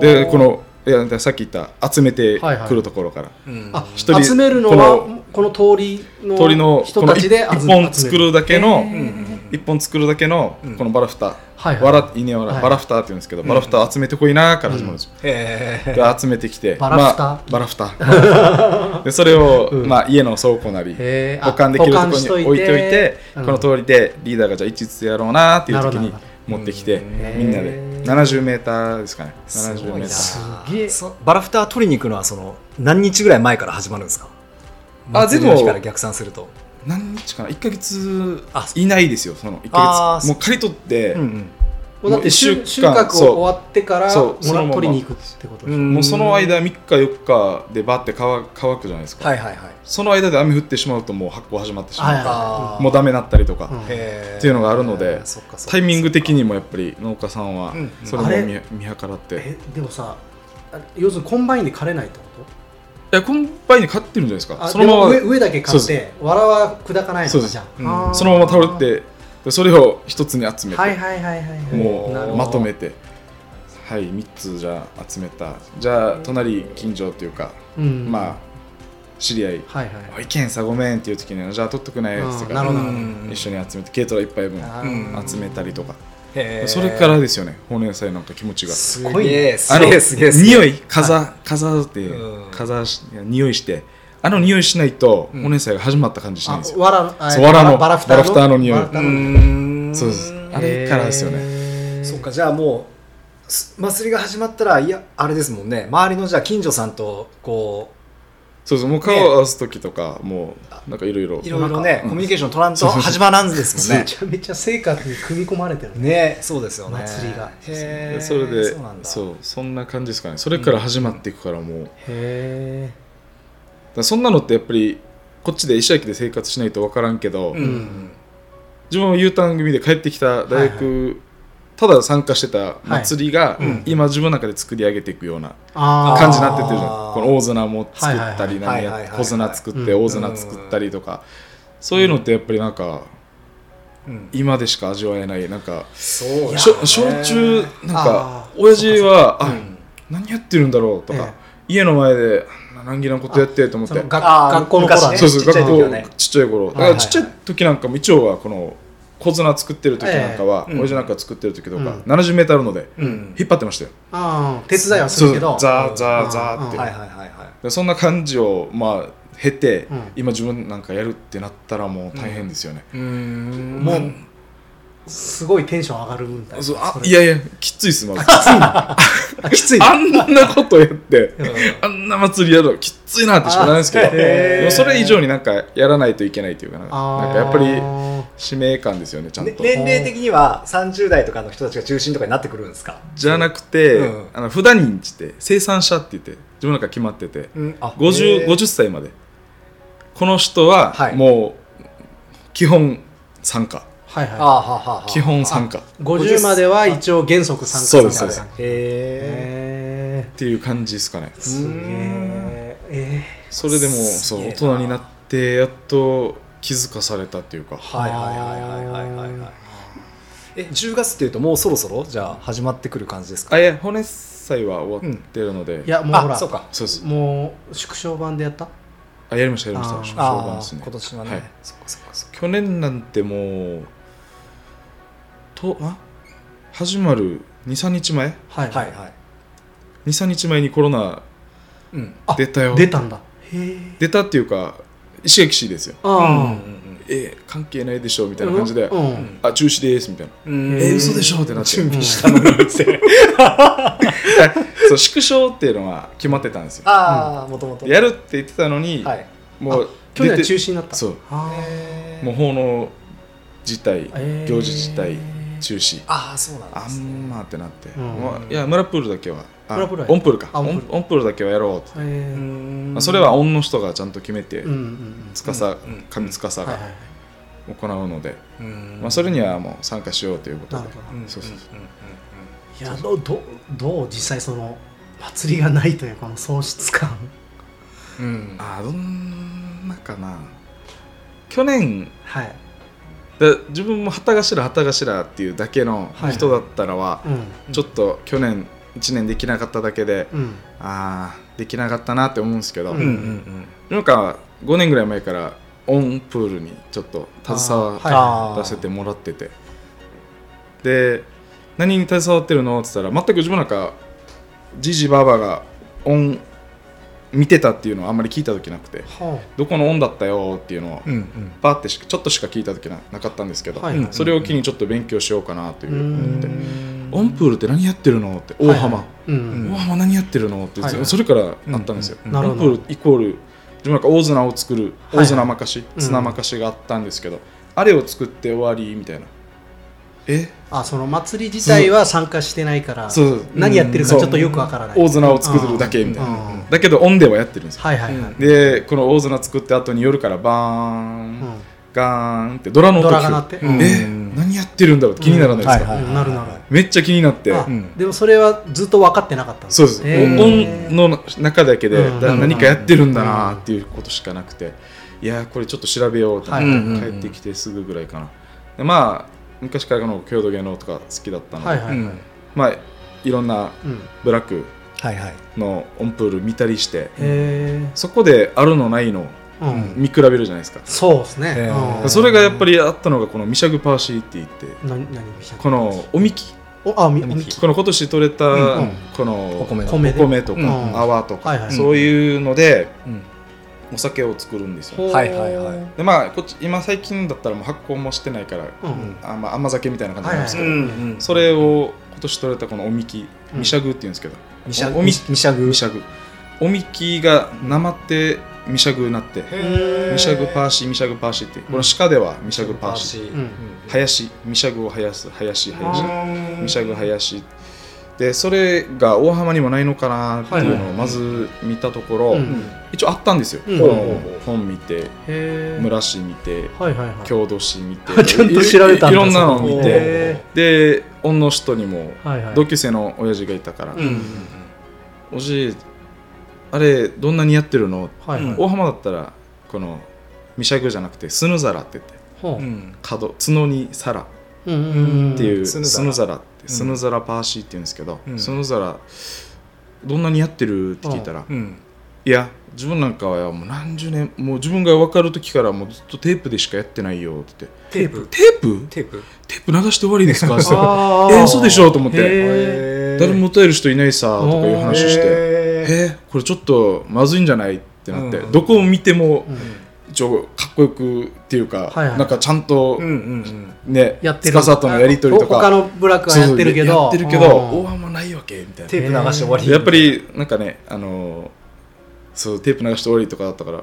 で、この、いやさっき言った集めてはいはい。くるところから、うん。あ一人集めるのはこの通りの通りの人たちで1本作るだけのへー1本作るだけのうん。このバラフタ、はいはい。わら稲わらはい。バラフタって言うんですけど、うん。バラフタ集めてこいなーから始まるんですよ、へえで集めてきてバラフタまあ、バラフタ でそれを、うん。まあ、家の倉庫なり保管できるところに置いて。おいて、うん。この通りでリーダーがじゃあ一日やろうなーっていう時に持ってきてうんみんなで。へー70メーターですかね。す70ごいなメーター。すげえそバラフター取りに行くのはその何日ぐらい前から始まるんですか？あでも祭りの日から逆算すると何日かな？1か月あ。いないですよその1あー。か月もう刈り取って、うんもうだって収穫を終わってからそう。その取りに行くってこともうその間3日4日でバーって乾乾くじゃないですか、はいはいはい。その間で雨降ってしまうともう発酵始まってしまう、はいはいあー。もうダメになったりとか、うん。っていうのがあるのでタイミング的にもやっぱり農家さんはうんそれも見見計らって、でもさあ要するにコンバインで刈れないってこと？やコンバインに刈ってるんじゃないですか。あそのまま上上だけ刈そうってわらは砕かないのじゃうん。そのまま倒れてでそれを一つに集めて、もうまとめて。はい3つじゃあ集めた。じゃあ隣近所っていうか、うん。まあ知り合い。はいはい「おいけんさごめん」っていう時に「じゃあ取っとくね」っつって一緒に集めて軽トラ一杯分集めたりとかそれからですよね法年祭なんか気持ちが。すごいね。すあのげえすげえ。匂い風風ってうん。風し匂いしてあの匂いしないとうん。法年祭が始まった感じしないんですよ。あわらあそうわらのバラフターバラフターの。匂いそうです。あれからですよね。ねそっかじゃあもうす祭りが始まったらいやあれですもんね。周りのじゃあ近所さんとこそうそうもう顔を合わす時とかもうなんかいろいろういろいろねうん。コミュニケーション取らんと始まらんですもんね。めちゃめちゃ生活に組み込まれてるね。ね そうですよね。祭りが。へー。でそれでそうなんだ。そうそんな感じですかね。それから始まっていくからもう、へらそんなのってやっぱりこっちで石焼きで生活しないと分からんけど、うん。自分は U ターン組で帰ってきた大学、ただ参加してた祭りが、うん。今自分の中で作り上げていくような感じになってってるじゃあーん。この大綱も作ったり小綱作ってうん。大綱作ったりとか、そういうのってやっぱりなんかうん。今でしか味わえない。なんかそうしょ焼酎なんか親父はあうん。何やってるんだろうとか、え家の前で難儀なことやってと思って。学校の頃はね。そうそうちっちゃい学校時はね。ちっちゃい頃。だからちっちゃい時なんかも一応はこの小綱作ってる時なんかは、ええ。うん。親父なんか作ってる時とか、うん。70メーあるのでうん。引っ張ってましたよ、あー手伝いはするけど。ザーザーザーって、うん。はいはいはいそんな感じをまあ経て、うん。今自分なんかやるってなったらもう大変ですよね、うーん。もうすごいテンション上がるみたいな。そうあそれ。いやいやきついっすまず。あきついあんなことやってうん。あんな祭りやるのきついなってしかないんですけどそれ以上になんかやらないといけないというかな。んかやっぱり使命感ですよねちゃんと、ね年齢的には30代とかの人たちが中心とかになってくるんですか？じゃなくて、うん。あの札人ちって生産者って言って自分の中決まっててうん。あ 50, へー。50歳まで。この人ははい。もう基本参加、はいははあはあはあ基本参加。っい50までは一応原則参加そうですへへていう感じですかね。えすげええそれでもそう大人になってやっと気づかされたっていうか。ーはいはいはいはいはいはいはい。え10月っていうともうそろそろじゃあ始まってくる感じですか？あいや骨祭は終わってるので、ーいやもうほら。あそうか。そうです。もう縮小版でやった？あやりましたやりました。あー。小判ああですね。今年はね、はい。そっかそっかそっか。去年なんてもうとあ？始まる。23日前？はい。はいはい。23日前にコロナうん。あ出たよ。出たんだ。へえ出たっていうか石垣市ですよ。うんあえ関係ないでしょみたいな感じで、うん。うん。あ中止ですみたいな。うん。え嘘でしょってなって。準備したのに。店 そう縮小っていうのは決まってたんですよ。ああもともとやるって言ってたのに、はい。もう去年中止になった。そうもう奉納自体、えー。行事自体中止。ああそうなんあですね。んまってなって、うん。いや村プールだけは。あ村プールはオンプールか。オンプールンオンプールだけはやろうって、えー。それはオンの人がちゃんと決めて、うんうんうん。司うん神司が行うので、うん。まあ、それにはもう参加しようということで。なるほど。うんそうそういやどうどうどう実際その祭りがないというこの喪失感。うん。うんあーどんなかな。去年はい。で自分も旗頭旗頭っていうだけのはい人だったらは、うん。ちょっと去年1年できなかっただけで、うん。ああできなかったなって思うんですけど、うんうんうん。なんか5年ぐらい前からオンプールにちょっと携わらせてもらってて、で何に携わってるの？って言ったら全く自分なんかじじばばがオン見てたっていうのをあんまり聞いた時なくてはどこのオンだったよっていうのをうんうん。パーってちょっとしか聞いた時ななかったんですけど、はいはい。それを機にちょっと勉強しようかなという思って。うん。オンプールって何やってるの？って大浜、いうん。大浜何やってるの？って、はいはい。それからあったんですよ、うんなるほど。オンプールイコール自分なんか大綱を作るはい大綱まかし、うん。綱まかしがあったんですけど、あれを作って終わりみたいなえ？あその祭り自体は参加してないからそう何やってるかちょっとよくわからない。大綱を作るだけみたいな。うん。だけどオンではやってるんですよ。はいはいはい。うん。でこの大綱作って後に夜からバーン、うん。ガーンってドラの音が鳴って。うん。え？何やってるんだろうって気にならないですか、うん。なるなる。めっちゃ気になって。あうん。でもそれはずっと分かってなかったんですそうです、音の中だけで、何かやってるんだなっていうことしかなくて、いやーこれちょっと調べようと思って、はい。帰ってきてすぐぐらいかな。でまあ昔からの郷土芸能とか好きだったので、はいはいうん。まあいろんなうん。ブラックはいはい。のオンプール見たりしてへえそこであるのないのうん。見比べるじゃないですか、そうですね。それがやっぱりあったのがこのミシャグパーシーって言ってこのおみき。おあみこの今年取れたうんこの。お米とかうん。泡とか、はいはい。そういうのでうんお酒を作るんですよ。ほう。はいはいはい。でまあこっち今最近だったらもう発酵もしてないから、うんあまあ、甘酒みたいな感じなんですけど、うんそれを今年取れたこのおみきうんミシャグっていうんですけど、ミシャおみミシャグ。ミシャグ。おみきがなまってミシャグになって、ミシャグパーシーミシャグパーシーってこの鹿ではミシャグパーシー、うん林ミシャグを生やす林林うんミシャグ林でそれが大浜にもないのかなっていうのをまず見たところ、うん。一応あったんですよ、うん。この本見て村市見て郷土史見て ちゃんと調べたいいろんなのを見てへで恩の人にも同級生の親父がいたからうんうん「おじいあれどんなにやってるの?はいはいうん大浜だったらこのミシャグじゃなくてスヌザラって言って角角に皿っていうスヌザラ。スヌザラっスヌザラパーシーって言うんですけどうん。スヌザラどんなにやってるって聞いたらうん。いや自分なんかはもう何十年もう自分が分かる時からもうずっとテープでしかやってないよって。テープ？テープ？テープ？テープ流して終わりですか？ってえー嘘でしょと思って。へ誰も歌える人いないさとかいう話して。えーこれちょっとまずいんじゃない？ってなって、うん。どこを見てもうん一応かっこよくっていうか、はいはい。なんかちゃんとうんうんね、やってる。司とのやり取りとか。他のブラックはやってるけど。そうそうやってるけどうん大浜ないわけみたいな。テープ流して終わり。やっぱりなんかねあのーそうテープ流して終わりとかだったから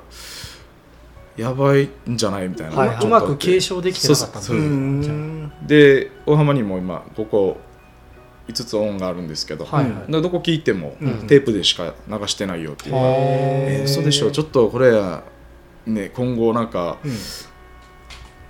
やばいんじゃないみたいな、はいはい。ううまく継承できてなかったで大浜にも今ここ5つ音があるんですけど、はいはい。どこ聞いても、うんテープでしか流してないよっていう、はえー嘘でしょ。ちょっとこれね今後なんかうん。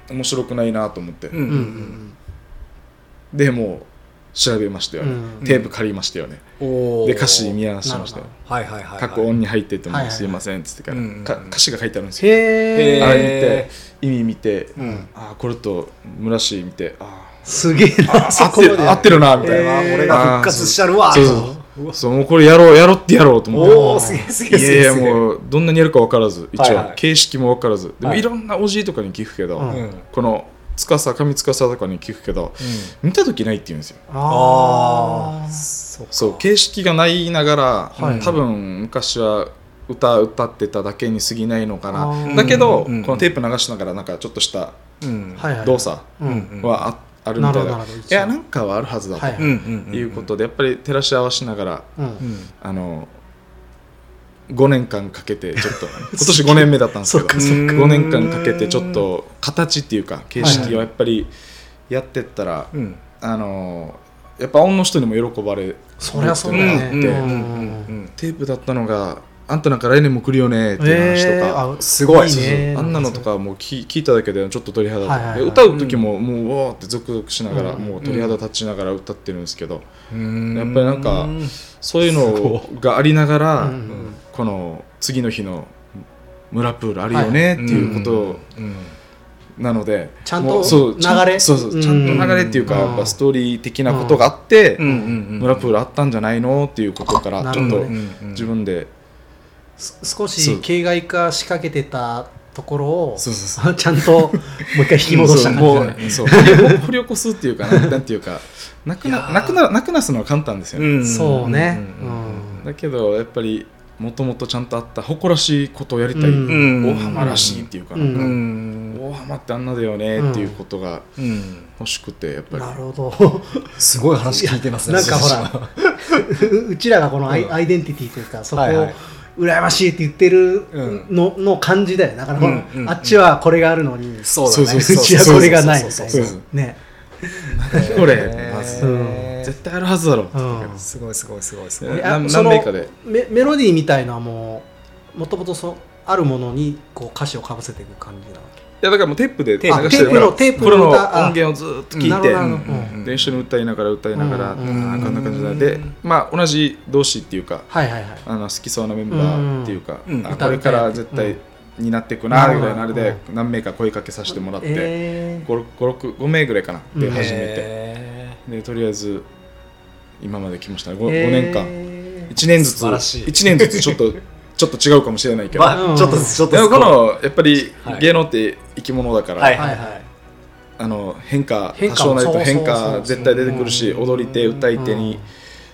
面白くないなと思って、うんうんうんうん。でもう調べましたよね、うんテープ借りましたよね、おー。で歌詞見合わせましたよ。はいはいはいはい。各音に入っててもすいませんっつってから、歌詞が書いてあるんですよ、へあれ見て意味見て、うん。ああこれと村市見てあすげえな。あ合ってるなみたいな、俺が復活しちゃるわそうそうそうもうこれやろうやろうってやろうと思って。おおすげえすげえいすげえやいやもうどんなにやるか分からず一応、はいはい。形式も分からず。でもはい。いろんなおじいとかに聞くけど、うん。うんこの司上司とかに聞くけど見た時ないって言うんですよ。ああそう形式がないながら、はい。多分昔は歌歌ってただけに過ぎないのかあなー。だけど、うんこのテープ流しながらなんかちょっとしたうん。はいはい。動作うんうん。はあ,、あるみたいないやなんかはあるはずだと、はいうことでやっぱり照らし合わしながらうん。うんあの5年間かけてちょっと 今年5年目だったんですけどそっかそっか。5年間かけてちょっと形っていうか形式をやっぱりやってったら、うん。あのやっぱ恩の人にも喜ばれそりゃそうだね。うんうん。テープだったのがあんたなんか来年も来るよねっていう話とえか、すごい。ね。あんなのとかもう聞聞いただけでちょっと鳥肌はい歌う時ももううわーってゾクゾクしながら、うん。もう鳥肌立ちながら歌ってるんですけど、うん。やっぱりなんかそういうのがありながら、この次の日の村プールあるよねっていうことうん。なので、ちゃんと流れ？そうそうちゃんと流れっていうか、うん。やっぱストーリー的なことがあって、村プールあったんじゃないのっていうことからちょっと自分です少し形骸化しかけてたところをそうそうそ ちゃんともう一回引き戻した感じもだねうそう。掘り起こ掘り起こすっていうかな んていうかなくななくななくなすのは簡単ですよね、うんそうね。うん。うん。だけどやっぱりもともとちゃんとあった誇らしいことをやりたい、うん。大浜らしいっていうかな、うん。うん。大浜ってあんなだよねっていうことがうん。欲しくてやっぱり。なるほど。すごい話聞いてますねなんかほらうちらがこのアイ,、うん。アイデンティティというかそこを、はいはい羨ましいって言ってるうん。の,、の感じだよだから、うんうん。あっちはこれがあるのに、そうだね。そうそうう。ちはこれがないみたいな。ね、これうん。絶対あるはずだろ。う、うん。すごいすごいすごいすごい。いや何その何名かで。メメロディーみたいのはもうもともとそあるものにこう歌詞をかぶせていく感じなのいやだからもうテープでテープ。流してるから。テープの音源をずっと聞いて。一緒に歌いながら歌いながら、うん。ん。な感じだ。でまあ同じ同士っていうかはいはいはい。あの好きそうなメンバーっていうか、うん。あこれから絶対になっていくなぐらいのあれで何名か声かけさせてもらって、えー。5 6 5名ぐらいかなでうん初めて、へでとりあえず今まで来ました。ね 5, えー。年間。1年ずつ。素晴らしい。1年ずつちょっとちょっと違うかもしれないけど、まあちょっとちょっとでもこのやっぱりはい。芸能って生き物だから、はいはいはい。あの変化変化多少なりと変化絶対出てくるしうん。踊り手歌い手うんに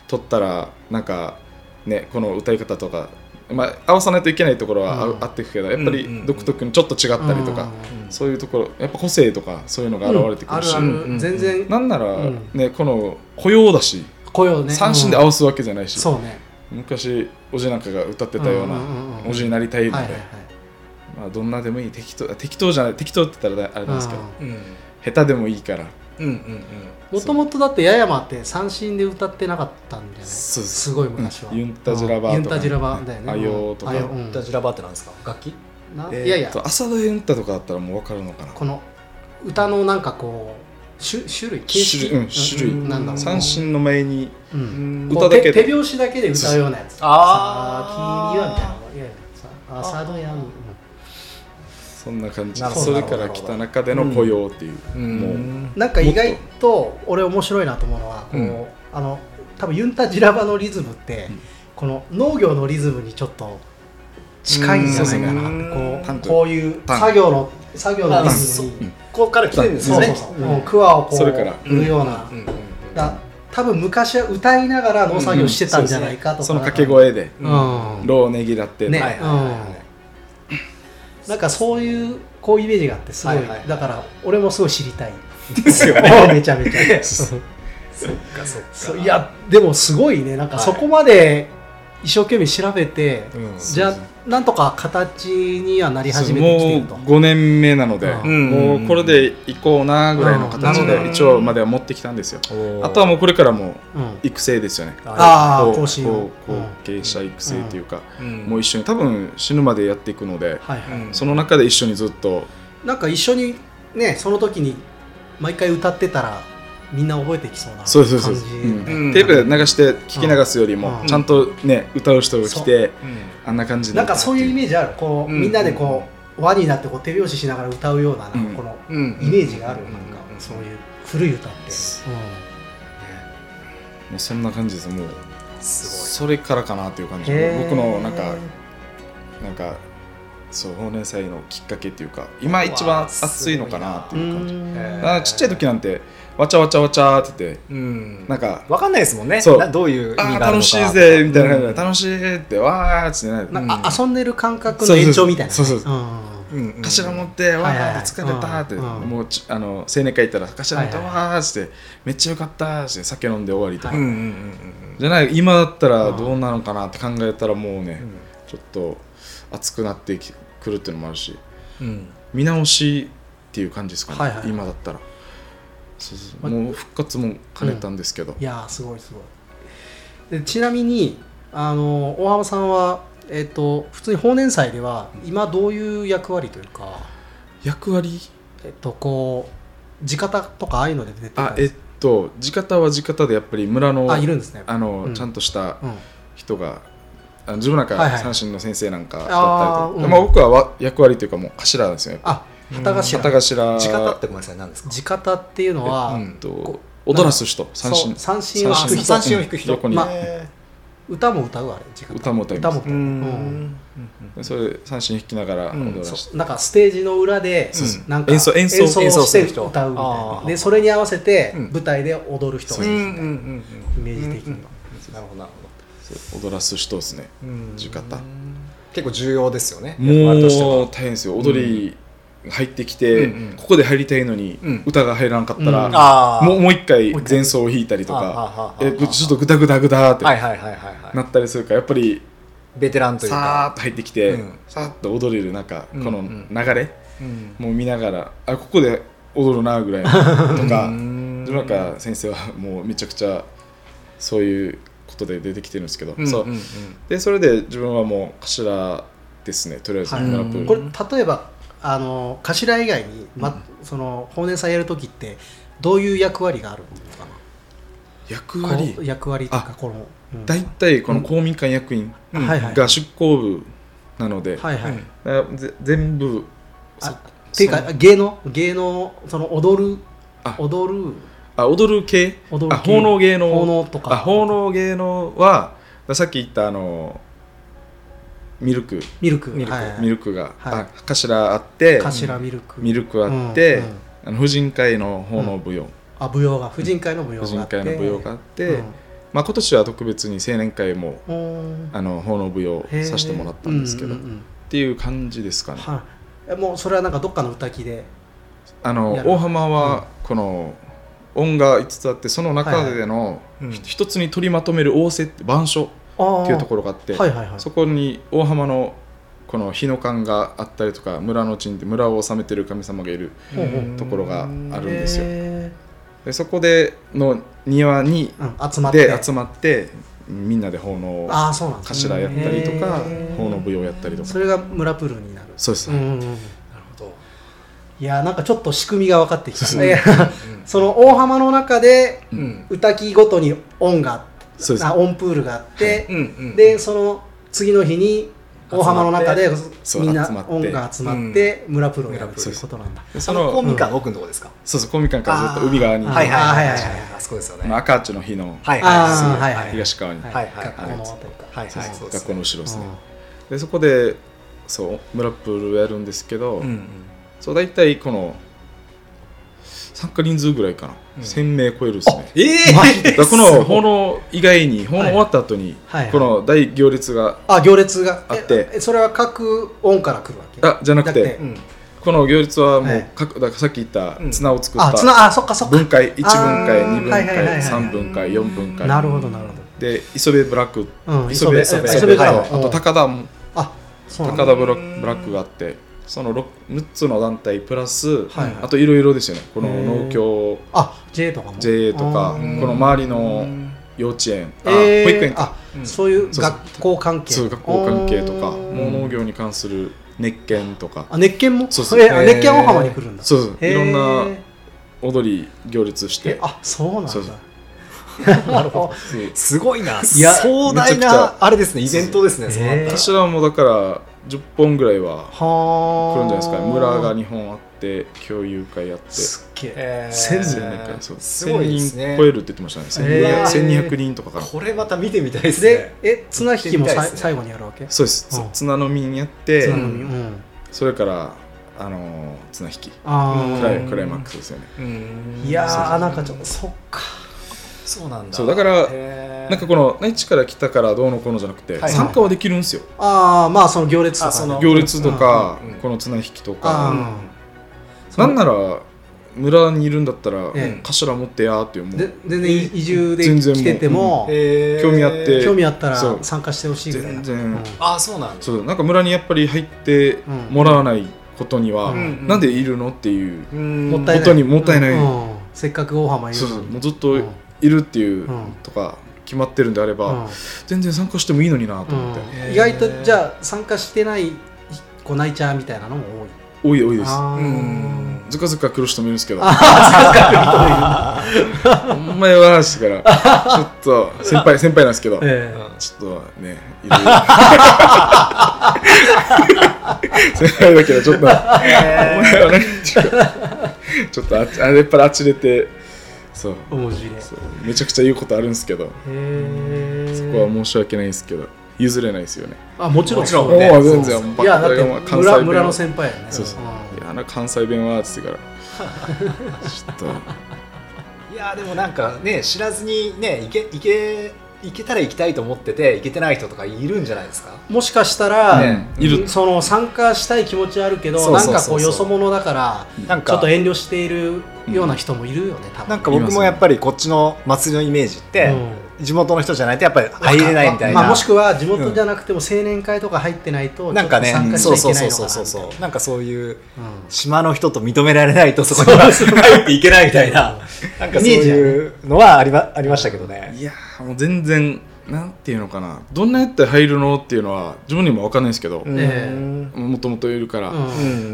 とったらなんかねこの歌い方とか、まあ、合わさないといけないところはあ,、うん。あっていくけどやっぱり独特にちょっと違ったりとか、そういうところやっぱ個性とかそういうのが現れてくるし、全然。なんなら、うん。ねこの雇用だし声をね。三振で合わすわけじゃないし、そうね。昔おじなんかが歌ってたようなおじになりたいので、はいはいはい。まあ、どんなでもいい。適当適当じゃない。適当って言ったらあれなんですけど、うんうん下手でもいいから。もともとだって八重山って三振で歌ってなかったんじゃないす。すごい昔は、うん。ユンタジラバーとかユンタジラバーだよね。あよとかうんうんダジラバーってなんですか？楽器？いやいや。と朝田ユンタとかだったらもう分かるのかな。この歌のなんかこう種種類形式？種類うん種類。うんなんだろう。三振の前にううん。歌だけ？で手手拍子だけで歌うようなやつ。ああ君はみたいないやいやさあ佐渡やんそんな感じ。なるほど。それから来た中での雇用っていう、うん。もうなんか意外と俺面白いなと思うのはこう、うん。あの多分ユンタジラバのリズムって、うん。この農業のリズムにちょっと近いんじゃないかなってうん。こうこういう作業の作業のリあズムにうんここから来てるんですよね。そうそうそう、もうクワをこうそれから。振るような、うんうんだ多分昔は歌いながら農作業してたんじゃないかとか、その掛け声で。うん、うんローネギだって、ね。はいはいはいはい。なんかそういうこういうイメージがあってすごい,、はいはいはい。だから俺もすごい知りたい。ですよね。めちゃめちゃ。そっかそっか。そういやでもすごいね。なんかはいそこまで一生懸命調べて、うん。じゃあなんとか形にはなり始めもうてきてると。5年目なので、うん。もうこれで行こうなぐらいの形うん。で一応までは持ってきたんですよ、あとはもうこれからもううん。育成ですよね。ああこう更新を。こう後継者育成というか、うん。もう一緒に多分死ぬまでやっていくので、はいはい、うん。その中で一緒にずっと。なんか一緒にねその時に毎回歌ってたらみんな覚えてきそうな感じそうそう。テープで流して聞き流すよりも、うん。ちゃんとね歌う人が来て、う。ん。あんな感じで。なんかそういうイメージある。こう、うん。みんなでこう輪になってこう手拍子しながら歌うようなこのうん。イメージがある、うん。なんかそういう古い歌って、もうそんな感じです。もうすそれからかなっていう感じ。僕のなんかなんかそう忘年祭のきっかけっていうか今一番熱いのかなってういう感じ。ちっちゃい時なんてわちゃわちゃわちゃって言ってうん。なんかわかんないですもんね。そう。などういう意味がああるのか。ー楽しいぜみたいなうん楽しいってわーっつってねなんかうん。遊んでる感覚の延長みたいな。ね、そうそうそう。うん。頭持ってわはいはいはい。ー疲れたって。うんもうちあの青年会行ったら頭持ってはいわーっつってめっちゃよかったっつって酒飲んで終わりとか。じゃない今だったらどうなのかなって考えたらもうねうん。ちょっと熱くなってきくるっていうのもあるし。うん。見直しっていう感じですかね、今だったらそうそうまもう復活も兼ねたんですけど、いやーすごいすごい。でちなみにあの大浜さんは、えっと普通に法年祭では今どういう役割というか、役割？えっとこう地方とかああいうので出てたあえっと地方は地方でやっぱり村のあいるんですね。あの、うん。ちゃんとしたうん。人があの自分なんかはいはい。三振の先生なんかだったりとか、あーうん。まあ、僕はわ役割というかもう頭なんですよあ旗頭。旗頭。地方ってごめんなさい何ですか？地方っていうのは、うんえっと踊らす人。三振。三振を引く人。三振を引く人。まへ歌も歌うあれ時間歌も歌います。歌も歌う、うん。それで三振弾きながら踊らして、そう。なんかステージの裏でなんか演奏演奏。を演奏してする人。歌うみたいあなー。でそれに合わせてうん。舞台で踊る人がいるみたいな。イメージ的には。なるほどなるそう踊らす人ですね。ほど浴衣結構重要ですよね。もう大変ですよ。踊り入ってきて、うんうん。ここで入りたいのに、うん。歌が入らんかったら、うん。ああもうもう一回前奏を弾いたりとかえぐちょっとグダグダグダーって。なったりするからやっぱりベテランというさーかっと入ってきて、うん。さーっと踊れるなんかこの流れ、うん。もう見ながらあここで踊るなぐらいのとかなんか先生はもうめちゃくちゃそういうことで出てきてるんですけど、そううんうん。う。んでそれで自分はもう頭ですねとりあえずはい。これ例えばあの頭以外に、まその法然さんやる時ってどういう役割があるの？かな役割役割とかこの、うん。大体この公民館役員が出向部なので、はいはい、全部っていうか芸能芸能その踊るあ。踊る？あ踊る系？踊るあ奉納芸能。奉納とか。あ奉納芸能はさっき言ったあのミルク。ミルク。ミルク。ミルクが、はい。あ頭あって頭ミルク。ミルクあって、うんうん。あの婦人会の奉納舞踊、あ舞踊が婦人会の舞踊婦があって。人会の舞踊があって、まあ、今年は特別に青年会もうん。あの奉納舞踊させてもらったんですけど、うんうんうん。っていう感じですかね。はい。えもうそれはなんかどっかの歌木で？あの大浜はこの音が5つあってその中でのうんひ一つに取りまとめる仰せって板書っっていうところがあって、はいはいはい。そこに大浜のこの日の館があったりとか村の鎮で村を治めてる神様がいるところがあるんですよ。へでそこでの庭にーうん、集まって。で集まってみんなで奉納ああそうなんですね。頭やったりとか奉納舞踊やったりとか。それが村プールになる。そうです、うんうんうん。なるほど。いやなんかちょっと仕組みが分かってきた。そういや その大浜の中でうん。歌木ごとに音があってそうです。あ音プールがあって、うんうんでその次の日に大浜の中でみんな集まって。音が集まって村プールをやるということなんだ、でそその公の民館の奥のとこですか？そうそう公民館からずっと海側に。はいはいはいはい。あそこですよね。あの赤地の日のはいあーはいはいはい。東側に、はいはいはい。学校のあたりか。学校の後ろですね、うん。でそこでそう村プールをやるんですけど、うんうん。そう大体この参加人数ぐらいかな、うん。1000名超えるですね。えマジで？だからこの奉納以外に奉納終わった後に、はい。はいこの大行列があ行列が？あって。えそれは各音から来るわけ？あじゃなくてうん。この行列はもはい。う各、だからさっき言ったうん。綱を作ったあつなあそっかそっか。分解1分解あー2分はいはいはいはい。解3分解4分解。なるほどなるほで磯部ブラックどうん磯部磯部磯部磯部からはいあと高田も高田ブラックがあってその 6, 6つの団体プラス、はいはい。あといろいろですよね。この農協。あ J とかも。JA とかこの周りの幼稚園。あえー。保育園か。あそういうそうそう。学校関係。そう学校関係とかもう農業に関する熱犬とか。あ熱犬も？そうそう。熱犬大浜に来るんだ。そうそう。いろんな踊り行列して。えあそうなんだ。そうそう。なるほど。すごいな。いや壮大なあれですね。イベントですねそうなったら頭もだから10本ぐらいはは来るんじゃないですかね。村がに2本あって共有会やって。すっげえ。えー千1000年間そうすごいです1000ね人超えるって言ってましたね。へー1200 1200人とかから。これまた見てみたいですでねえ綱引きもね。最後にやるわけ？そうです。うん。綱のみやって綱のうんみうんそれからあのー綱引き。あクライー。クライマックスですよね。うん。いやーなんかちょっとそっかそうなんだ。そうだからなんかこの内地から来たからどうのこうのじゃなくてはい。参加はできるんですよ。ああまあその行列とかね。あその行列とかうんうんこの綱引きとあかーなんなら村にいるんだったらええ。頭持ってやーって思う。で全然移住で来ててもへー。興味あって。興味あったら参加してほしいぐらいな。全然。うん。あそうなんだ。そうなんか村にやっぱり入ってもらわないことには、うんなんでいるのっていううん。もったいない。ことにもったいない、うん。せっかく大浜いるそうそう。もうずっといるっていううん。とか決まってるんであれば、うん。全然参加してもいいのになと思って、うん。意外とじゃあ参加してない子泣いちゃうみたいなのも多い。多い多いです。うん。ずかずか来る人もいるんですけど。あお前はしてからちょっと先輩先輩なんですけど、えちょっとねいろいろ先輩だけどちょっと。お前は何ちょっとあれやっぱりあっち出てそう。面白い。そう。めちゃくちゃ言うことあるんですけど。そこは申し訳ないんですけど。譲れないですよね。あもちろん。もちね。全然いやだっ村村の先輩やね。そうそう。うん。いやあの関西弁はっつってから。ちょっと。いやでもなんかね知らずにね行け行け行けたら行きたいと思ってて行けてない人とかいるんじゃないですか？もしかしたら、ね。いる。その参加したい気持ちはあるけどなんかこうよそ者だからなんかちょっと遠慮しているような人もいるよね多分。なんか僕もやっぱりこっちの祭りのイメージって、うん地元の人じゃないとやっぱり入れないみたいな、まあ、もしくは地元じゃなくても青年会とか入ってないとなんかねそうそうそうそうそうなんかそういううん。島の人と認められないとそこには入っていけないみたいな。なんかそういうのはありまありましたけどね。いやーもう全然なんていうのかな。どんなやったら入るのっていうのは自分にも分かんないですけどもともといるから、うんう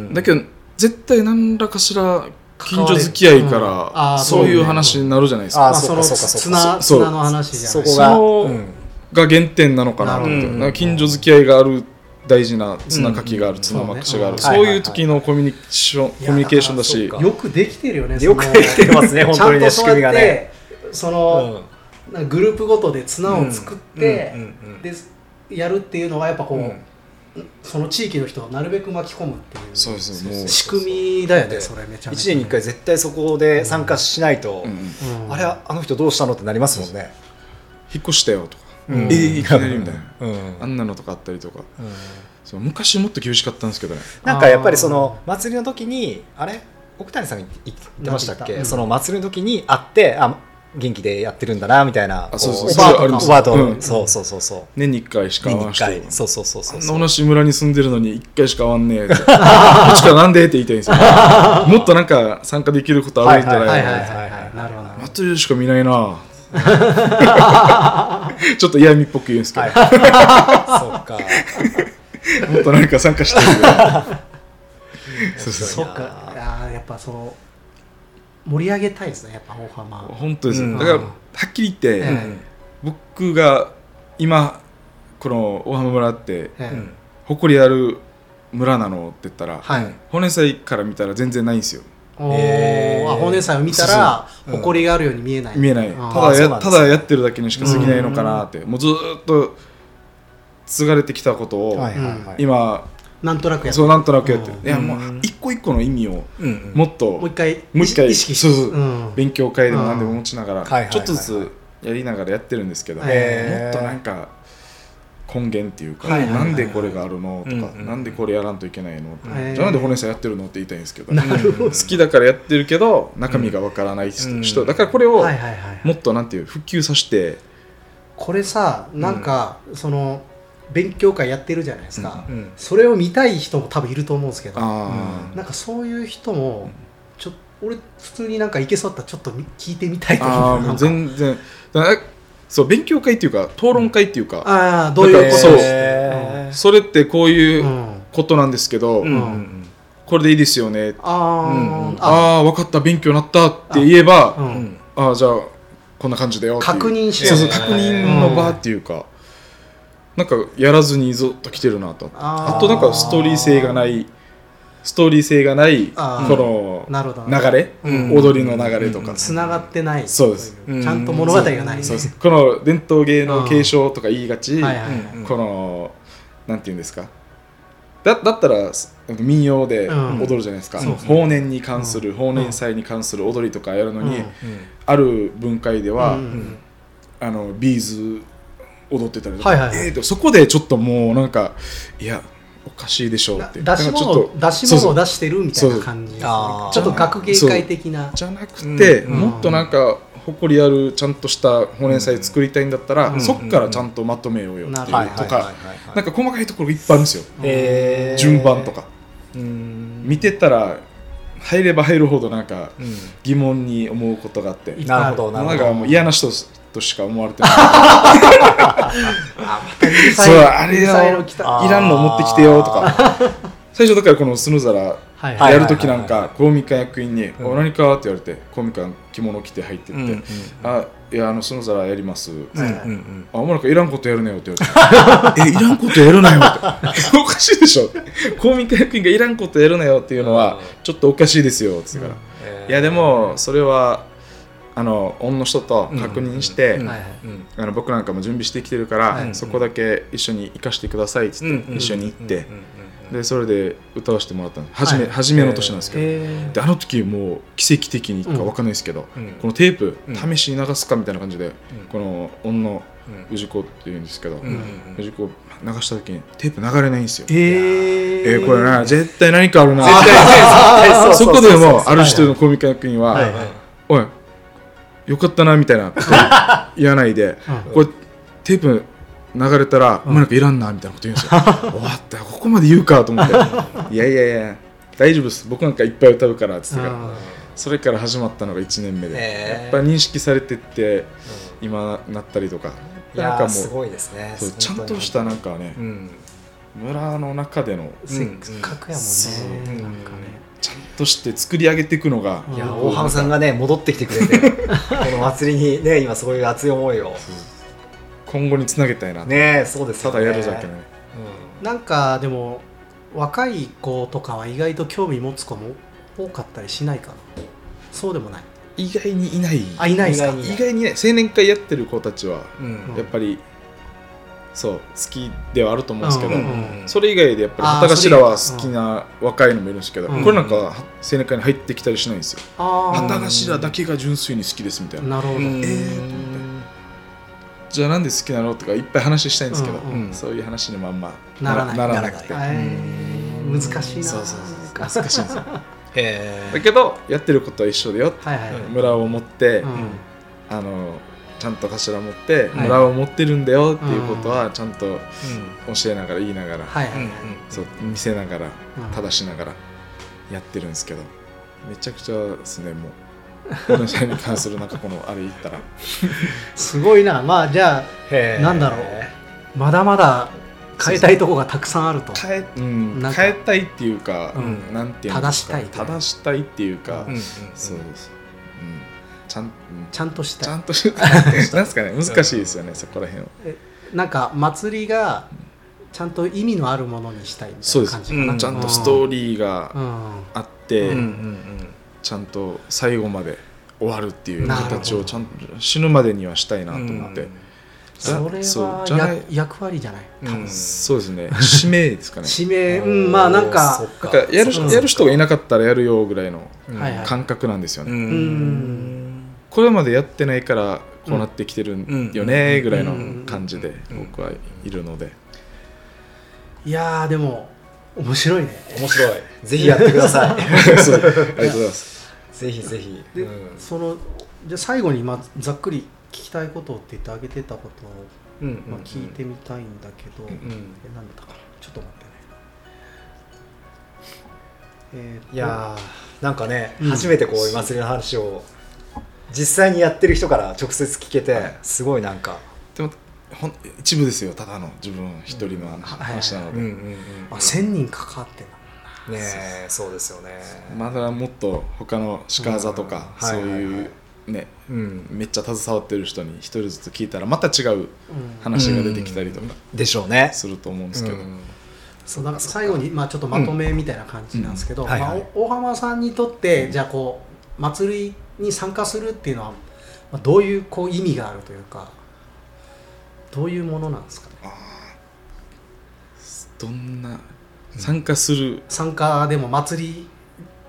ん。だけど絶対何らかしら近所付き合いかうん。ら、あーそういう話になるじゃないですか、あまあ、そのそうかそうかそうか。綱そう。綱の話じゃない。そこが、そううん。が原点なのかなと思近所付き合いがある大事な綱書きがある、うん。綱まくしがある、そうねそういう時のコミュニケーション、コミュニケーションだし。よくできてるよねよくできてますね本当にね仕組みがね。その、グループごとで綱を作って、うん。うん。うん。でやるっていうのはやっぱこう、うんその地域の人をなるべく巻き込むっていうそうですもう。仕組みだよねでそれめちゃめちゃ1年に1回絶対そこで参加しないと、うん。うん。あれあの人どうしたのってなりますもんね、引っ越したよとか、うん。えーいきなりみたいな、うん。あんなのとかあったりとか。うん。そう昔もっと厳しかったんですけどね。なんかやっぱりその祭りの時にあれ？奥谷さんが言ってましたっけ、った。うん。その祭りの時に会ってあ元気でやってるんだなみたいなあそうそう。こそうん。そうそうそうそう。年に1回しか年に1会わん人回。そうそうそうそうあんな同じ村に住んでるのに1回しか会わんねえって。こっちからなんでって言いたいんですよ。もっとなんか参加できることあるんじゃないの、はいはいはいはいなるほど祭りしか見ないな。ちょっと嫌味っぽく言うんですけど、はい。そうか。もっとなんか参加したいけどそうそうそっか。いやっぱその盛り上げたいですねやっぱ大浜。本当です、うん。だからはっきり言って、え僕が今この大浜村ってええ。うん誇りある村なのって言ったら、はい。骨祭から見たら全然ないんですよ。おへーーあ骨さんを見たら誇りがあるように見えない。見えない。ただやただやってるだけにしか過ぎないのかなって、もうずーっと継がれてきたことを、はいはいはい。今なんとなくやって。そうなんとなくやってる、うん。いやもう一個一個の意味をもっと、もう一回もう一回意識。そうそう。うん。勉強会でも何でも持ちながら、はいはいはいはい。ちょっとずつやりながらやってるんですけど、もっとなんか根源っていうか、はいはいはいなんでこれがあるのとか、うんうんなんでこれやらんといけないのじゃあなんで骨さんやってるのって言いたいんですけど、好きだからやってるけど中身がわからない人,、うん人。だからこれをもっとなんていう復旧させて、これさなんかその勉強会やってるじゃないですか。うんそれを見たい人も多分いると思うんですけど。あなんかそういう人もちょ俺普通になんかいけそうだったらちょっとみ聞いてみたいーと思ううなんか。全然。そう勉強会っていうか討論会っていうか、ああどういうことそう。それってこういううん。ことなんですけど、うん。うんこれでいいですよね。ああああ分かった勉強になったって言えばううん。んああじゃあこんな感じだよっていう。確認して。確認の場っていうか、なんかやらずにずっと来てるなと。あとなんかストーリー性がないストーリー性がないこなるほどの流れ、うん。踊りの流れとか、つながってない。そうです。ちゃんと物語がない。ねそうです。この伝統芸能継承とか言いがち、はいはいはい。うん。このなんていうんですか？だだったら民謡でうん。踊るじゃないですか、そう法年に関する、法年祭に関する踊りとかやるのに、うん。ある文化では、うん。あのビーズ踊ってたりとか、はいはいはい。えーとそこでちょっともうなんかいやおかしいでしょうって。だ出し物と出し物を出してるみたいな感じ。ねちょっと学芸会的な。じゃなくて、うん。もっとなんか誇りあるちゃんとした法年祭作りたいんだったら、うん。そっからちゃんとまとめようよっていうとかなんか細かいところがいっぱいあるんですよ、えー。順番とか。うん。見てたら入れば入るほどなんかうん。疑問に思うことがあって、いなるほどなるほど。なんかもう嫌な人としか思われてない。そそうあれよ。の来た。あーいらんの持ってきてよとか。最初だからこのスヌザラやるときなんか公民館役員に「うん。お何か?」って言われて公民館着物着て入ってって「うんうんあいやあのスヌザラやります」うんうんあ、お前なんかいらんことやるねよって言われて。え、いらんことやるなよって。おかしいでしょ。公民館役員がいらんことやるなよっていうのは、ちょっとおかしいですよって言ってから。いや、でも、それは、あの恩の人と確認して、あの僕なんかも準備してきてるから、はい。そこだけ一緒に行かしてくださいっつって、うん一緒に行って、うんうんうんでそれで歌わせてもらったんです初め,、はい。初めの年なんですけど、えであの時もう奇跡的にかうんわかんないですけど、うん。このテープ、うん。試しに流すかみたいな感じで、この恩のうん。氏子っていうんですけど、氏子流した時にテープ流れないんですよ、えー、えーこれな絶対何かあるな。絶対そこでもある人のコミカ役には、はいはい。おいよかったなみたいなこと 言わないで、うん。これテープ流れたら、もうなんかいらんなみたいなこと言うんですよ。終わったここまで言うかと思って。いやいやいや大丈夫です。僕なんかいっぱい歌うからっつって。からうん。それから始まったのが1年目で、やっぱ認識されてって今なったりとか。いなんかもうすごいですね。そうちゃんとしたなんかねう、ん。村の中でのせっかくやもんね、なんかねちゃんとして作り上げていくのが、うん。いや大浜さんがね戻ってきてくれて この祭りにね今そういう熱い思いを。今後につなげたいな、ねそうですただやるだけのねなんかでも若い子とかは意外と興味持つ子も多かったりしないかな。そうでもない。意外にいない。あいないですか意外に意外にね青年会やってる子たちはうんうん。やっぱりそう好きではあると思うんですけど、うんうんそれ以外でやっぱり旗頭は好きな若いのもいるんですけど、うん。これなんか青年会に入ってきたりしないんですよ、旗頭だけが純粋に好きですみたいな、なるほど、うん。えー。じゃあなんで好きなのとかいっぱい話したいんですけど、うんうんそういう話にまんまならなくて。難しいな。そうそうそう難しいんですよ。へ だけどやってることは一緒だよはいはい、うん村を持って、うん。あのちゃんと頭持ってはい。村を持ってるんだよっていうことはちゃんとう教えながら言いながら、見せながらうん。正しながらやってるんですけどめちゃくちゃですねもう。この際に関するなんかこのあれ言ったら。すごいな。まあじゃへー。なんだろう。あまだまだ変えたいとこがたくさんあると。変え,、うん、変えたいっていうか、うん。なんていうんですか正したい正したいっていうか、うん。うんそうです、うん、ちゃん、うん。ちゃんとした。いちゃんとし なんですかね難しいですよねそこら辺は。なんか祭りがちゃんと意味のあるものにしたいみたそですいうな感じかな、うんちゃんとストーリリーがうん。あって、うんうんちゃんと最後まで終わるっていう形をちゃんと死ぬまでにはしたいなと思って、それは役割じゃない？うん。そうですね。使命ですかね。指名 うんまあなんそか。やる,、人がいなかったらやるよぐらいの感覚なんですよね、うんこれまでやってないからこうなってきてるんよねぐらいの感じでうん。僕はいるので、いやーでも面白いね。面白い。ぜひやってください。ありがとうございます。ぜひぜひ。で、うん。そのじゃあ最後にまあざっくり聞きたいことって言ってあげてたことを、うんまあ、聞いてみたいんだけど、うんえ何だったかな？ちょっと待ってね。えーといやーなんかね、うん。初めてこういう祭りの話を実際にやってる人から直接聞けてすごいなんか、でもほん一部ですよ。ただの自分一人の話,、なので、うんうんうんあ1000人関わってんだね。えそうですよね。まだもっと他の鹿座とか、うん。そうはいはい。いうねうん。めっちゃ携わってる人に一人ずつ聞いたらまた違ううん。話が出てきたりとかでしょうね。すると思うんですけど、うん。そうなんか最後に、まあ、ちょっとまとめみたいな感じなんですけど、大浜さんにとってじゃあこう祭りに参加するっていうのは、まあ、どういうこう意味があるというかどういうものなんですかね？どんな参加する、参加でも祭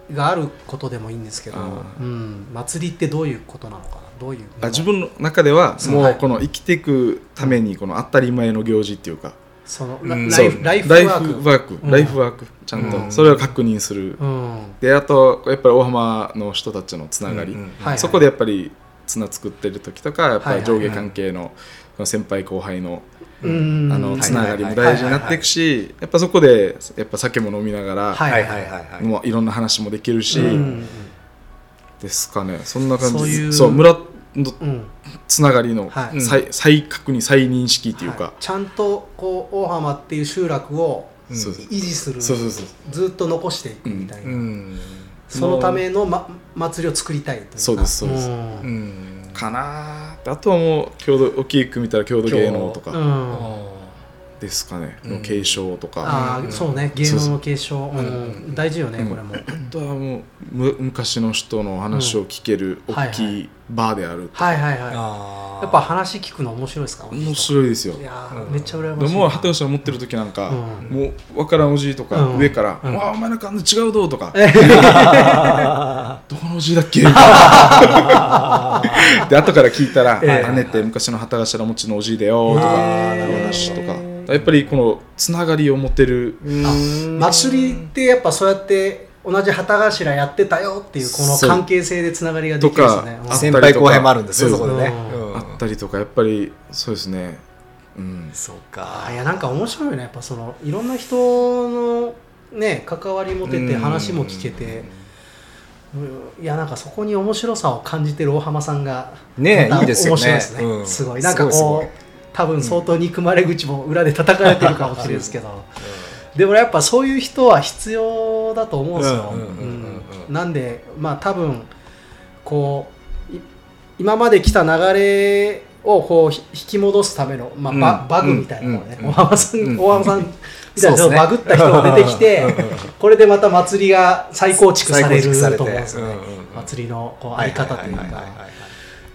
りがあることでもいいんですけど、うん、祭りってどういうことなのかな？どういうあ自分の中ではもうこの生きていくためにこの当たり前の行事っていうか、そのうん。ラライフライフワライークフワーク、うん。ライフワーク。ちゃんうん。とそれを確認する、うん。であとやっぱり大浜の人たちのつながり、うんうんはいそこでやっぱり綱作ってる時とかやっぱり上下関係の先輩後輩のうん。あのはいつながりも大事になっていくしやっぱそこでやっぱ酒も飲みながら、はいはいはいはい。はいもういろんな話もできるし、うん。ですかね。そんな感じ。そういうそう村のうん。つながりのはい。再,、再確認再認識っていうか、はい。ちゃんとこう大浜っていう集落を維持する。そうそうそうずっと残していくみたいな、うん。そのための、ま、祭りを作りたいというか。そうですそうです。ん。うん。かなあとはもう郷土大きく見たら郷土芸能とか、うん。あですかね、うん。の継承とか。ああそうね芸能の継承、うんうん。大事よね、うん。これも、あとはもうむ昔の人の話を聞けるうん大きいバーである、はいはいはい。あー。やっぱ話聞くの面白いですか？面白いですよ。いやー、うん。めっちゃ羨までしいも畑吉が持ってる時なんか、うん。もう分からんおじいとか、うん。上から「うん。わあお前なんかあんな違うど」とか。え「どこのおじいだっけ? 」で後から聞いたら「ええ。姉って昔の旗頭持ちのおじいだよ」とか話とかやっぱりこのつながりを持てる。うん。祭りってやっぱそうやって同じ旗頭やってたよっていうこの関係性でつながりができるんですね。とか先輩後輩もあるんですよそこでね、あったりとかやっぱりそうですね。うん。そか。いやなんか面白いよね。やっぱそのいろんな人のね関わり持てて話も聞けて。うん。いやなんかそこに面白さを感じてる大浜さんがねいいですよね。面白いですね、うん。すごい。なんかすごいこう多分相当憎まれ口も裏で叩かれてるかもしれないですけど。でもやっぱそういう人は必要だと思うんですよ。なんでまあ多分こうい今まで来た流れをこうひ引き戻すための、まあバうん。バグみたいなのをね、うん大浜さん、うん。大浜さんみたいなバグった人が出てきて、これでまた祭りが再構築されると思うんですよね、祭りのこうあり方というか。は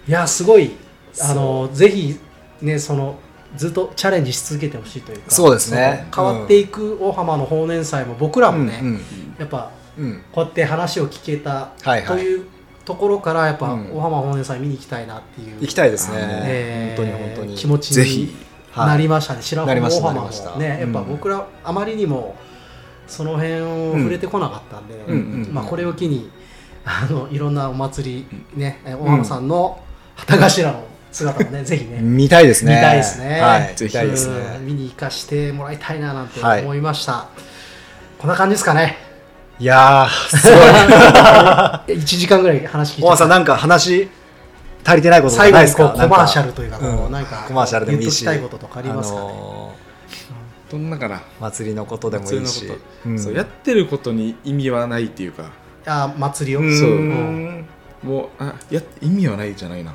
いやすごいあそのぜひねそのずっとチャレンジし続けてほしいというかそうですね。変わっていく大浜の法年祭も僕らもね、うんやっぱうん。うんこうやって話を聞けたはいはい。というところからやっぱうん。大浜法年祭見に行きたいなっていう、行きたいですね、えー本当に本当に。気持ちになりましたね、白浜なりました大浜もねやっぱうん。僕らあまりにもその辺を触れてこなかったんで、うん。うん。まあ、これを機にあのいろんなお祭り、ね、え大浜さんの旗頭の姿もね、ぜひね。見たいですね。見たいですね。はい。ぜひね。見に行かしてもらいたいななんてはい。思いました、こんな感じですかね。いやーすごい。1時間ぐらい話聞いて大和さんなんか話足りてないこととか最後にないですか？こうコマーシャルとというかこううん。なんかコマーシャルでもいいし。言っときたいこととかありますかね、のどんなかな？ー祭りのことでもいいし。祭りのこうん。そうやってることに意味はないっていうか。あ祭りを、うん。そう。んもうあや意味はないじゃないな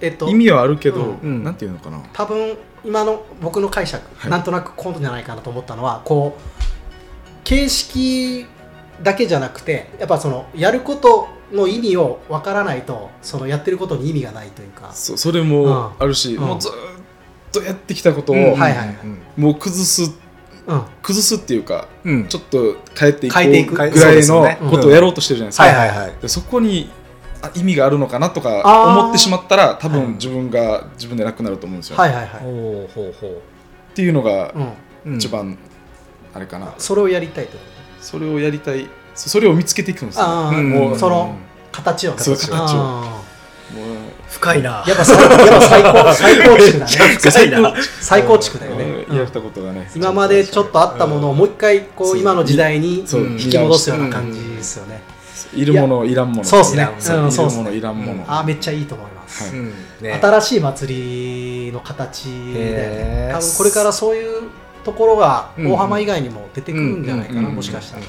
えっと意味はあるけど、うん。なんていうのかな。多分今の僕の解釈、はい。なんとなくこうじゃないかなと思ったのはこう形式だけじゃなくてやっぱそのやることの意味をわからないとそのやってることに意味がないというか、そそれもあるし、うん。もうずーっとやってきたことを、うん。はいはいはい。もう崩すうん、崩すっていうかうん。ちょっと変えていく。ぐらいのね。ことをやろうとしてるじゃないですか、はいはいはい。でそこにあ意味があるのかなとか思ってしまったら多はい分自分が自分でなくなると思うんですよ、はいはいはい、ほうほうほっていうのがうん、う一番あれかな、それをやりたいと。それをやりたい。そそれを見つけていくんですよあー。うん。もうもその形を形を。あもう深いな。ーやっぱ最やっぱ最高 最高築だね。深いな。最高築だよね、うん。うん。やったことがね今までちょっとあったものをもう一回こそう。う今の時代に引き戻すような感じですよね。いるものいらんもの。そうですね。そううんそうっすね。いるものいらんもの、ああめっちゃいいと思います。はい。うん。ね。新しい祭りの形でへー。多分これからそういうところがうん大浜以外にも出てくるんじゃないかな、うんもしかしたら。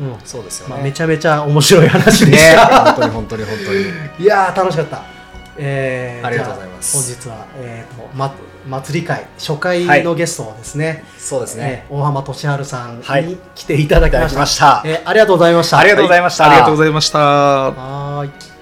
うんうんそうですよね。まあ、めちゃめちゃ面白い話でしねた。本当に本当に本当に。いやー楽しかった。えーありがとうございます本日は、えーとま、祭り会初回のゲストをですね、そうですねえー大浜俊治さんはいに来ていただききました。ましたえーありがとうございました。ありがとうございましたありがとうございましたはーい。